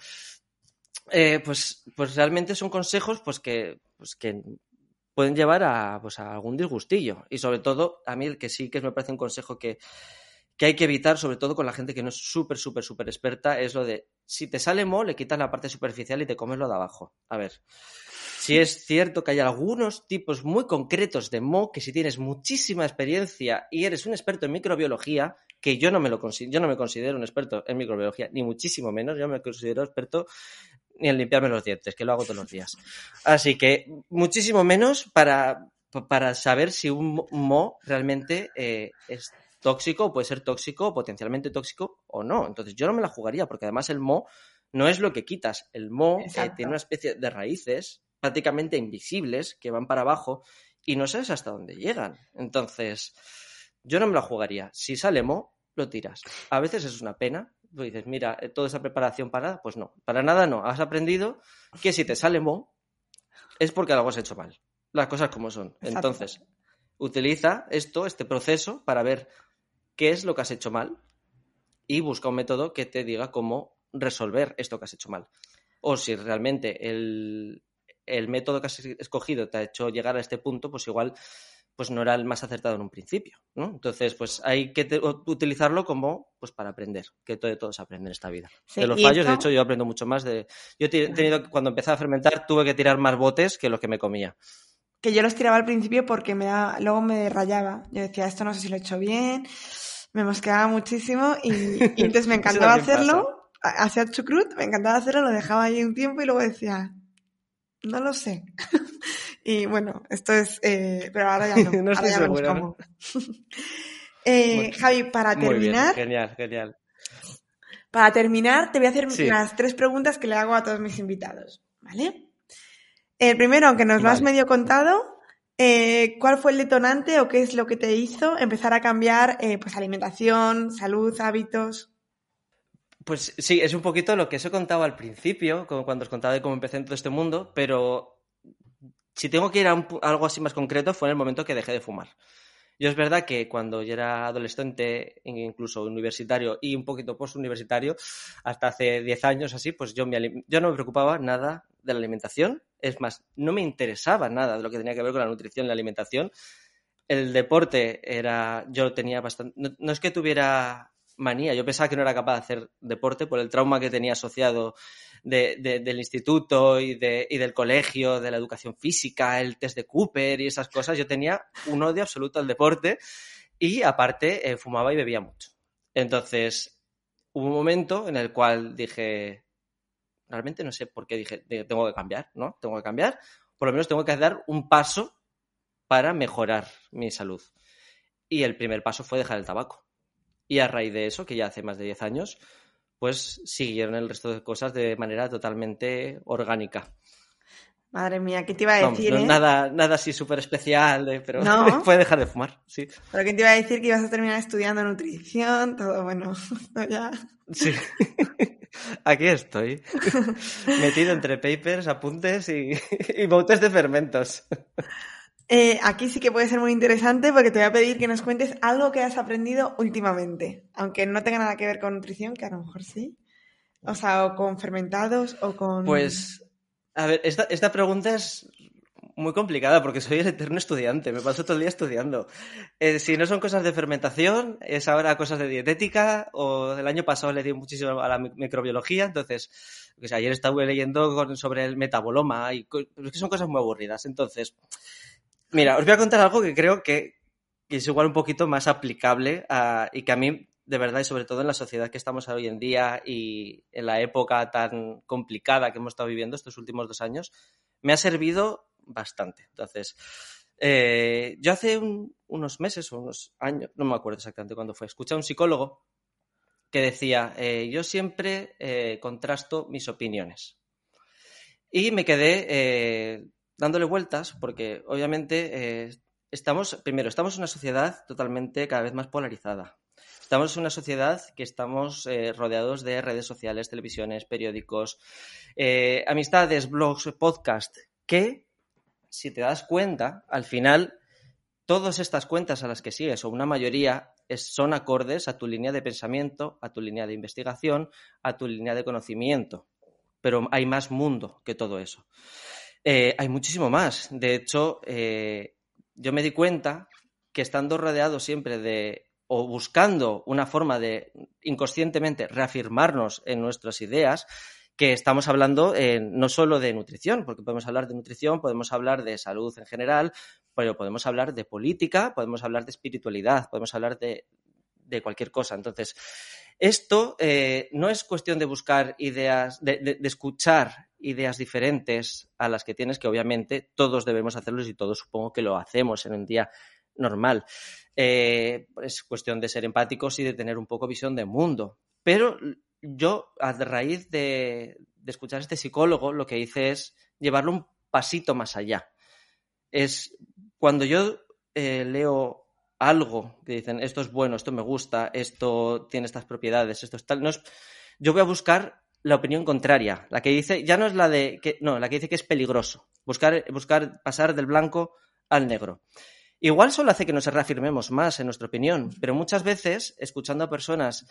Eh, pues, pues realmente son consejos pues que, pues que pueden llevar a, pues a algún disgustillo. Y sobre todo, a mí el que sí que me parece un consejo que, que hay que evitar, sobre todo con la gente que no es súper, súper, súper experta, es lo de si te sale mo, le quitas la parte superficial y te comes lo de abajo. A ver, si es cierto que hay algunos tipos muy concretos de mo que si tienes muchísima experiencia y eres un experto en microbiología, que yo no me lo yo no me considero un experto en microbiología, ni muchísimo menos, yo me considero experto ni en limpiarme los dientes, que lo hago todos los días. Así que muchísimo menos para, para saber si un mo realmente eh, es tóxico, puede ser tóxico, potencialmente tóxico o no. Entonces yo no me la jugaría, porque además el mo no es lo que quitas. El mo eh, tiene una especie de raíces prácticamente invisibles que van para abajo y no sabes hasta dónde llegan. Entonces, yo no me la jugaría. Si sale mo, lo tiras. A veces es una pena. Tú dices, mira, eh, toda esa preparación para, pues no, para nada no. Has aprendido que si te sale mo, es porque algo has hecho mal. Las cosas como son. Entonces, utiliza esto, este proceso, para ver qué es lo que has hecho mal y busca un método que te diga cómo resolver esto que has hecho mal. O si realmente el, el método que has escogido te ha hecho llegar a este punto, pues igual pues no era el más acertado en un principio, ¿no? Entonces, pues hay que utilizarlo como pues para aprender, que todo, todos aprenden en esta vida. de los fallos, de hecho, yo aprendo mucho más de... Yo he tenido, cuando empecé a fermentar, tuve que tirar más botes que lo que me comía. Que yo los tiraba al principio porque me da, luego me rayaba. Yo decía, esto no sé si lo he hecho bien, me mosqueaba muchísimo y, entonces me encantaba hacerlo, hacía chucrut, me encantaba hacerlo, lo dejaba ahí un tiempo y luego decía, no lo sé. y bueno, esto es. Eh, pero ahora ya no. no estoy seguro, eh, Javi, para terminar. Genial, genial. Para terminar, te voy a hacer las tres preguntas que le hago a todos mis invitados. ¿Vale? El primero, aunque nos lo has medio contado, eh, ¿cuál fue el detonante o qué es lo que te hizo empezar a cambiar pues alimentación, salud, hábitos? Pues sí, es un poquito lo que os he contado al principio, como cuando os contaba de cómo empecé en todo este mundo, pero si tengo que ir a, algo así más concreto fue en el momento que dejé de fumar. Yo es verdad que cuando yo era adolescente, incluso universitario y un poquito postuniversitario, hasta hace 10 años así, pues yo no me preocupaba nada de la alimentación. Es más, no me interesaba nada de lo que tenía que ver con la nutrición y la alimentación. El deporte era, yo tenía bastante, no es que tuviera manía. Yo pensaba que no era capaz de hacer deporte por el trauma que tenía asociado del instituto y, y, del colegio, de la educación física, el test de Cooper y esas cosas. Yo tenía un odio absoluto al deporte y aparte eh, fumaba y bebía mucho. Entonces, hubo un momento en el cual dije, realmente no sé por qué dije, tengo que cambiar, ¿no? Tengo que cambiar, por lo menos tengo que dar un paso para mejorar mi salud. Y el primer paso fue dejar el tabaco. Y a raíz de eso, que ya hace más de 10 años, pues siguieron el resto de cosas de manera totalmente orgánica. Madre mía, ¿qué te iba a decir? Eh? nada, nada así súper especial, eh, pero ¿No? puede dejar de fumar, sí. Pero ¿qué te iba a decir? Que ibas a terminar estudiando nutrición, todo bueno, ya. Sí. Aquí estoy, metido entre papers, apuntes y, y botes de fermentos. Eh, aquí sí que puede ser muy interesante porque te voy a pedir que nos cuentes algo que has aprendido últimamente, aunque no tenga nada que ver con nutrición, que a lo mejor sí. O sea, o con fermentados o con... Pues, a ver, esta, pregunta es muy complicada porque soy el eterno estudiante, me paso todo el día estudiando. Eh, si no son cosas de fermentación, es ahora cosas de dietética o el año pasado le di muchísimo a la microbiología, entonces, pues ayer estuve leyendo sobre el metaboloma y es que son cosas muy aburridas. Entonces, Mira, os voy a contar algo que creo que, es igual un poquito más aplicable y que a mí, de verdad, y sobre todo en la sociedad que estamos hoy en día y en la época tan complicada que hemos estado viviendo estos últimos dos años, me ha servido bastante. Entonces, eh, yo hace unos meses o unos años, no me acuerdo exactamente cuándo fue, escuché a un psicólogo que decía, eh, yo siempre eh, contrasto mis opiniones. Y me quedé dándole vueltas porque obviamente eh, estamos, primero, estamos en una sociedad totalmente cada vez más polarizada. Estamos en una sociedad que estamos eh, rodeados de redes sociales, televisiones, periódicos, eh, amistades, blogs, podcast, que, si te das cuenta, al final, todas estas cuentas a las que sigues, o una mayoría, son acordes a tu línea de pensamiento, a tu línea de investigación, a tu línea de conocimiento. Pero hay más mundo que todo eso. Eh, hay muchísimo más. De hecho, eh, yo me di cuenta que estando rodeado siempre de o buscando una forma de inconscientemente reafirmarnos en nuestras ideas, que estamos hablando eh, no solo de nutrición, porque podemos hablar de nutrición, podemos hablar de salud en general, pero podemos hablar de política, podemos hablar de espiritualidad, podemos hablar de, de cualquier cosa. Entonces, esto no es cuestión de buscar ideas, de, de, escuchar ideas diferentes a las que tienes, que obviamente todos debemos hacerlos y todos supongo que lo hacemos en un día normal. Eh, es cuestión de ser empáticos y de tener un poco visión de mundo. Pero yo, a raíz de, escuchar a este psicólogo, lo que hice es llevarlo un pasito más allá. Es cuando yo eh, leo algo que dicen esto es bueno, esto me gusta, esto tiene estas propiedades, esto es tal, no es, yo voy a buscar la opinión contraria, la que dice, ya no es la de que, no, la que dice que es peligroso, buscar, buscar pasar del blanco al negro. Igual solo hace que nos reafirmemos más en nuestra opinión, pero muchas veces, escuchando a personas,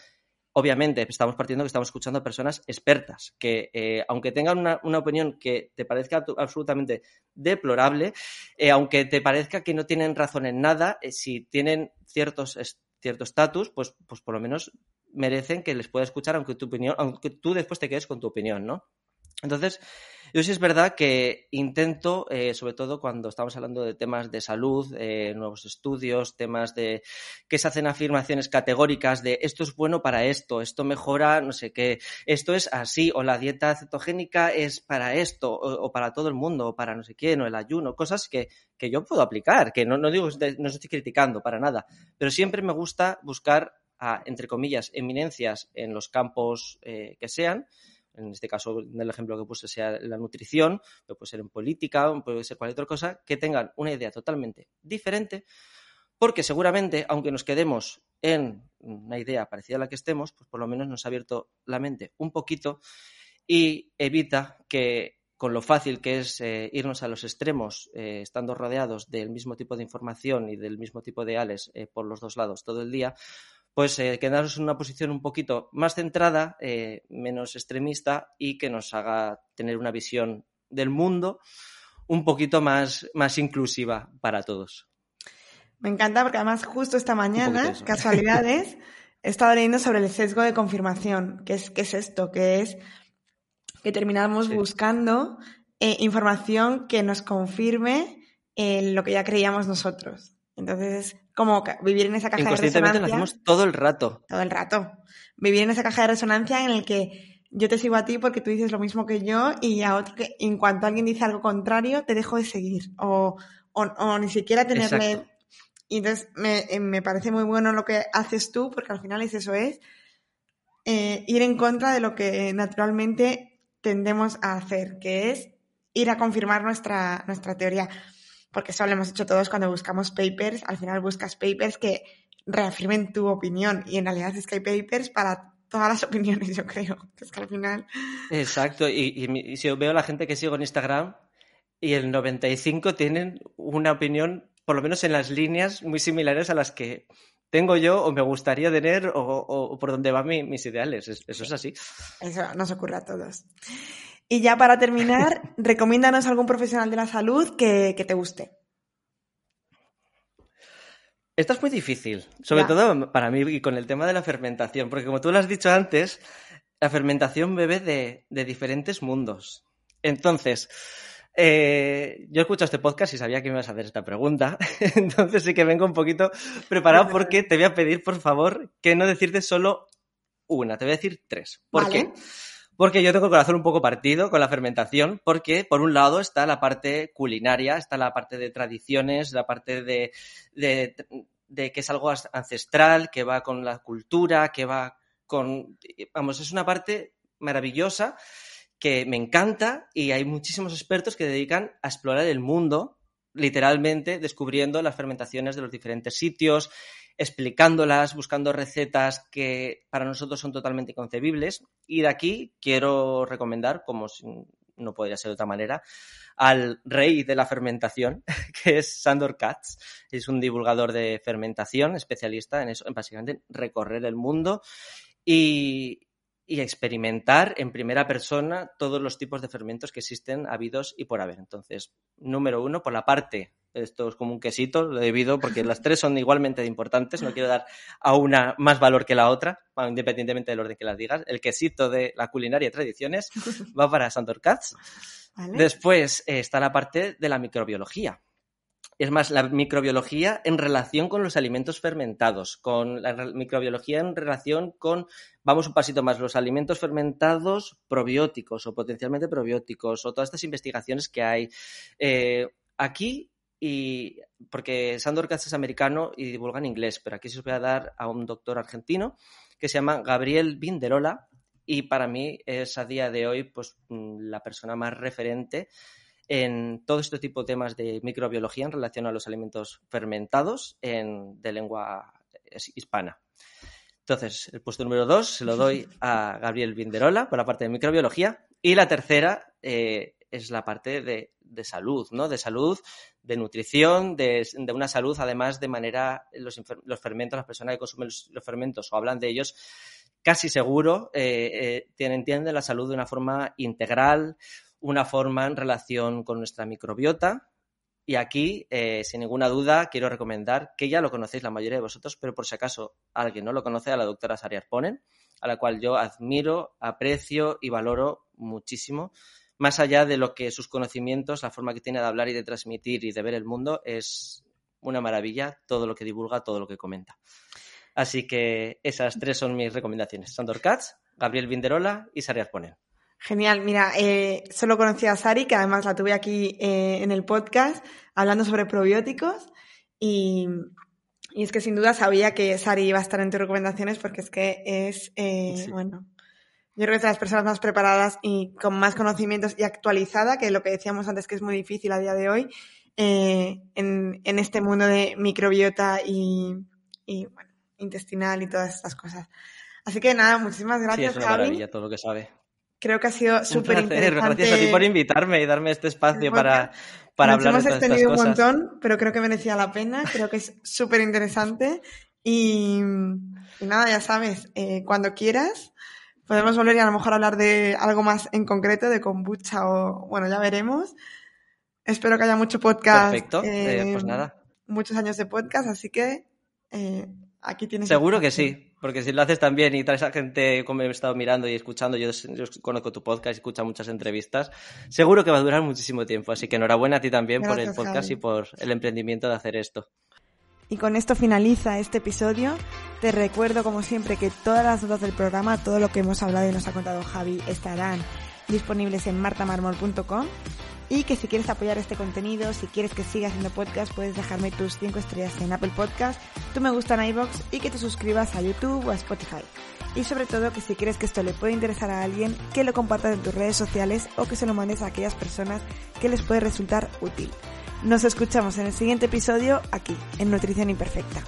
obviamente, estamos partiendo que estamos escuchando a personas expertas, que eh, aunque tengan una, opinión que te parezca absolutamente deplorable, eh, aunque te parezca que no tienen razón en nada, eh, si tienen ciertos cierto estatus, pues, pues por lo menos merecen que les pueda escuchar, aunque tu opinión, aunque tú después te quedes con tu opinión, ¿no? Entonces, yo sí es verdad que intento, eh, sobre todo cuando estamos hablando de temas de salud, eh, nuevos estudios, temas de que se hacen afirmaciones categóricas de esto es bueno para esto, esto mejora, no sé qué, esto es así, o la dieta cetogénica es para esto, o, para todo el mundo, o para no sé quién, o el ayuno, cosas que, que yo puedo aplicar, que no, no digo, no estoy criticando para nada, pero siempre me gusta buscar entre comillas, eminencias en los campos eh, que sean, en este caso, en el ejemplo que puse sea la nutrición, pero puede ser en política, puede ser cualquier otra cosa, que tengan una idea totalmente diferente, porque seguramente, aunque nos quedemos en una idea parecida a la que estemos, pues por lo menos nos ha abierto la mente un poquito y evita que con lo fácil que es eh, irnos a los extremos, eh, estando rodeados del mismo tipo de información y del mismo tipo de ales por los dos lados todo el día, pues eh, quedarnos en una posición un poquito más centrada, eh, menos extremista y que nos haga tener una visión del mundo un poquito más, más inclusiva para todos. Me encanta porque además justo esta mañana, casualidades, he estado leyendo sobre el sesgo de confirmación, que es, qué es esto, que es que terminamos Sí. buscando eh, información que nos confirme eh, lo que ya creíamos nosotros. Entonces, como vivir en esa caja de Inconscientemente lo resonancia hacemos todo el rato. todo el rato. Vivir en esa caja de resonancia en el que yo te sigo a ti porque tú dices lo mismo que yo y a otro que en cuanto alguien dice algo contrario te dejo de seguir o, o, o ni siquiera tenerle... Exacto. Y entonces me, eh, me parece muy bueno lo que haces tú porque al final es eso, es eh, ir en contra de lo que naturalmente tendemos a hacer, que es ir a confirmar nuestra, nuestra teoría. Porque eso lo hemos hecho todos cuando buscamos papers, al final buscas papers que reafirmen tu opinión y en realidad es que hay papers para todas las opiniones, yo creo. Que es que al final... Exacto. Y, y y si yo veo a la gente que sigo en Instagram y el 95 tienen una opinión, por lo menos en las líneas, muy similares a las que tengo yo o me gustaría tener o, o- o por donde van mi- mis ideales. Es- Eso es así. Eso nos ocurre a todos. Y ya para terminar, recomiéndanos algún profesional de la salud que, que te guste. Esto es muy difícil, sobre Ya. todo para mí y con el tema de la fermentación, porque como tú lo has dicho antes, la fermentación bebe de, de diferentes mundos. Entonces, eh, yo escucho este podcast y sabía que me ibas a hacer esta pregunta, entonces sí que vengo un poquito preparado porque te voy a pedir, por favor, que no decirte solo una, te voy a decir tres. ¿Por Vale. qué? Porque yo tengo el corazón un poco partido con la fermentación, porque por un lado está la parte culinaria, está la parte de tradiciones, la parte de, de, de que es algo ancestral, que va con la cultura, que va con... Vamos, es una parte maravillosa que me encanta y hay muchísimos expertos que dedican a explorar el mundo, literalmente descubriendo las fermentaciones de los diferentes sitios, explicándolas, buscando recetas que para nosotros son totalmente inconcebibles. Y de aquí quiero recomendar, como no podría ser de otra manera, al rey de la fermentación, que es Sandor Katz. Es un divulgador de fermentación, especialista en eso, en básicamente recorrer el mundo y, y experimentar en primera persona todos los tipos de fermentos que existen, habidos y por haber. Entonces, número uno, por la parte, esto es como un quesito, lo debido, porque las tres son igualmente importantes, no quiero dar a una más valor que la otra, independientemente del orden que las digas. El quesito de la culinaria tradiciones va para Sandor Katz. ¿Vale? Después eh, está la parte de la microbiología. Es más, la microbiología en relación con los alimentos fermentados, con la microbiología en relación con, vamos un pasito más, los alimentos fermentados probióticos o potencialmente probióticos o todas estas investigaciones que hay. Eh, aquí, y porque Sandor Katz es americano y divulga en inglés, pero aquí se os voy a dar a un doctor argentino que se llama Gabriel Vinderola y para mí es a día de hoy pues mm, la persona más referente en todo este tipo de temas de microbiología en relación a los alimentos fermentados en, de lengua hispana. Entonces, el puesto número dos se lo doy a Gabriel Vinderola por la parte de microbiología y la tercera eh, es la parte de, de salud, ¿no? De salud, de nutrición, de, de una salud además de manera, los, los fermentos, las personas que consumen los, los fermentos o hablan de ellos, casi seguro eh, eh, tienen, entienden la salud de una forma integral, una forma en relación con nuestra microbiota. Y aquí, eh, sin ninguna duda, quiero recomendar que ya lo conocéis la mayoría de vosotros, pero por si acaso alguien no lo conoce, a la doctora Sari Arponen, a la cual yo admiro, aprecio y valoro muchísimo. Más allá de lo que sus conocimientos, la forma que tiene de hablar y de transmitir y de ver el mundo, es una maravilla todo lo que divulga, todo lo que comenta. Así que esas tres son mis recomendaciones. Sandor Katz, Gabriel Vinderola y Sari Arponen. Genial, mira, eh, solo conocí a Sari, que además la tuve aquí eh, en el podcast, hablando sobre probióticos, y, y es que sin duda sabía que Sari iba a estar en tus recomendaciones porque es que es, eh, Sí. bueno, yo creo que es de las personas más preparadas y con más conocimientos y actualizada, que lo que decíamos antes que es muy difícil a día de hoy, eh, en, en este mundo de microbiota y, y, bueno, intestinal y todas estas cosas. Así que nada, muchísimas Sí, gracias, es una Javi. maravilla todo lo que sabe. Creo que ha sido súper interesante. gracias a ti por invitarme y darme este espacio para, para hablar de hemos todas estas extendido un cosas. montón, pero creo que merecía la pena. Creo que es súper interesante. Y, y nada, ya sabes, eh, cuando quieras, podemos volver y a lo mejor hablar de algo más en concreto, de kombucha o, bueno, ya veremos. Espero que haya mucho podcast. Perfecto, eh, eh, pues nada. Muchos años de podcast, así que eh, aquí tienes. Seguro que sí. Porque si lo haces también y traes a gente como he estado mirando y escuchando, yo, yo conozco tu podcast y escucho muchas entrevistas, seguro que va a durar muchísimo tiempo. Así que enhorabuena a ti también por el podcast y por el emprendimiento de hacer esto. Y con esto finaliza este episodio. Te recuerdo, como siempre, que todas las notas del programa, todo lo que hemos hablado y nos ha contado Javi, estarán disponibles en martamarmol.com y que si quieres apoyar este contenido, si quieres que siga haciendo podcast, puedes dejarme tus 5 estrellas en Apple Podcast, tú me gusta en iVoox y que te suscribas a YouTube o a Spotify. Y sobre todo que si quieres que esto le pueda interesar a alguien, que lo compartas en tus redes sociales o que se lo mandes a aquellas personas que les puede resultar útil. Nos escuchamos en el siguiente episodio aquí, en Nutrición Imperfecta.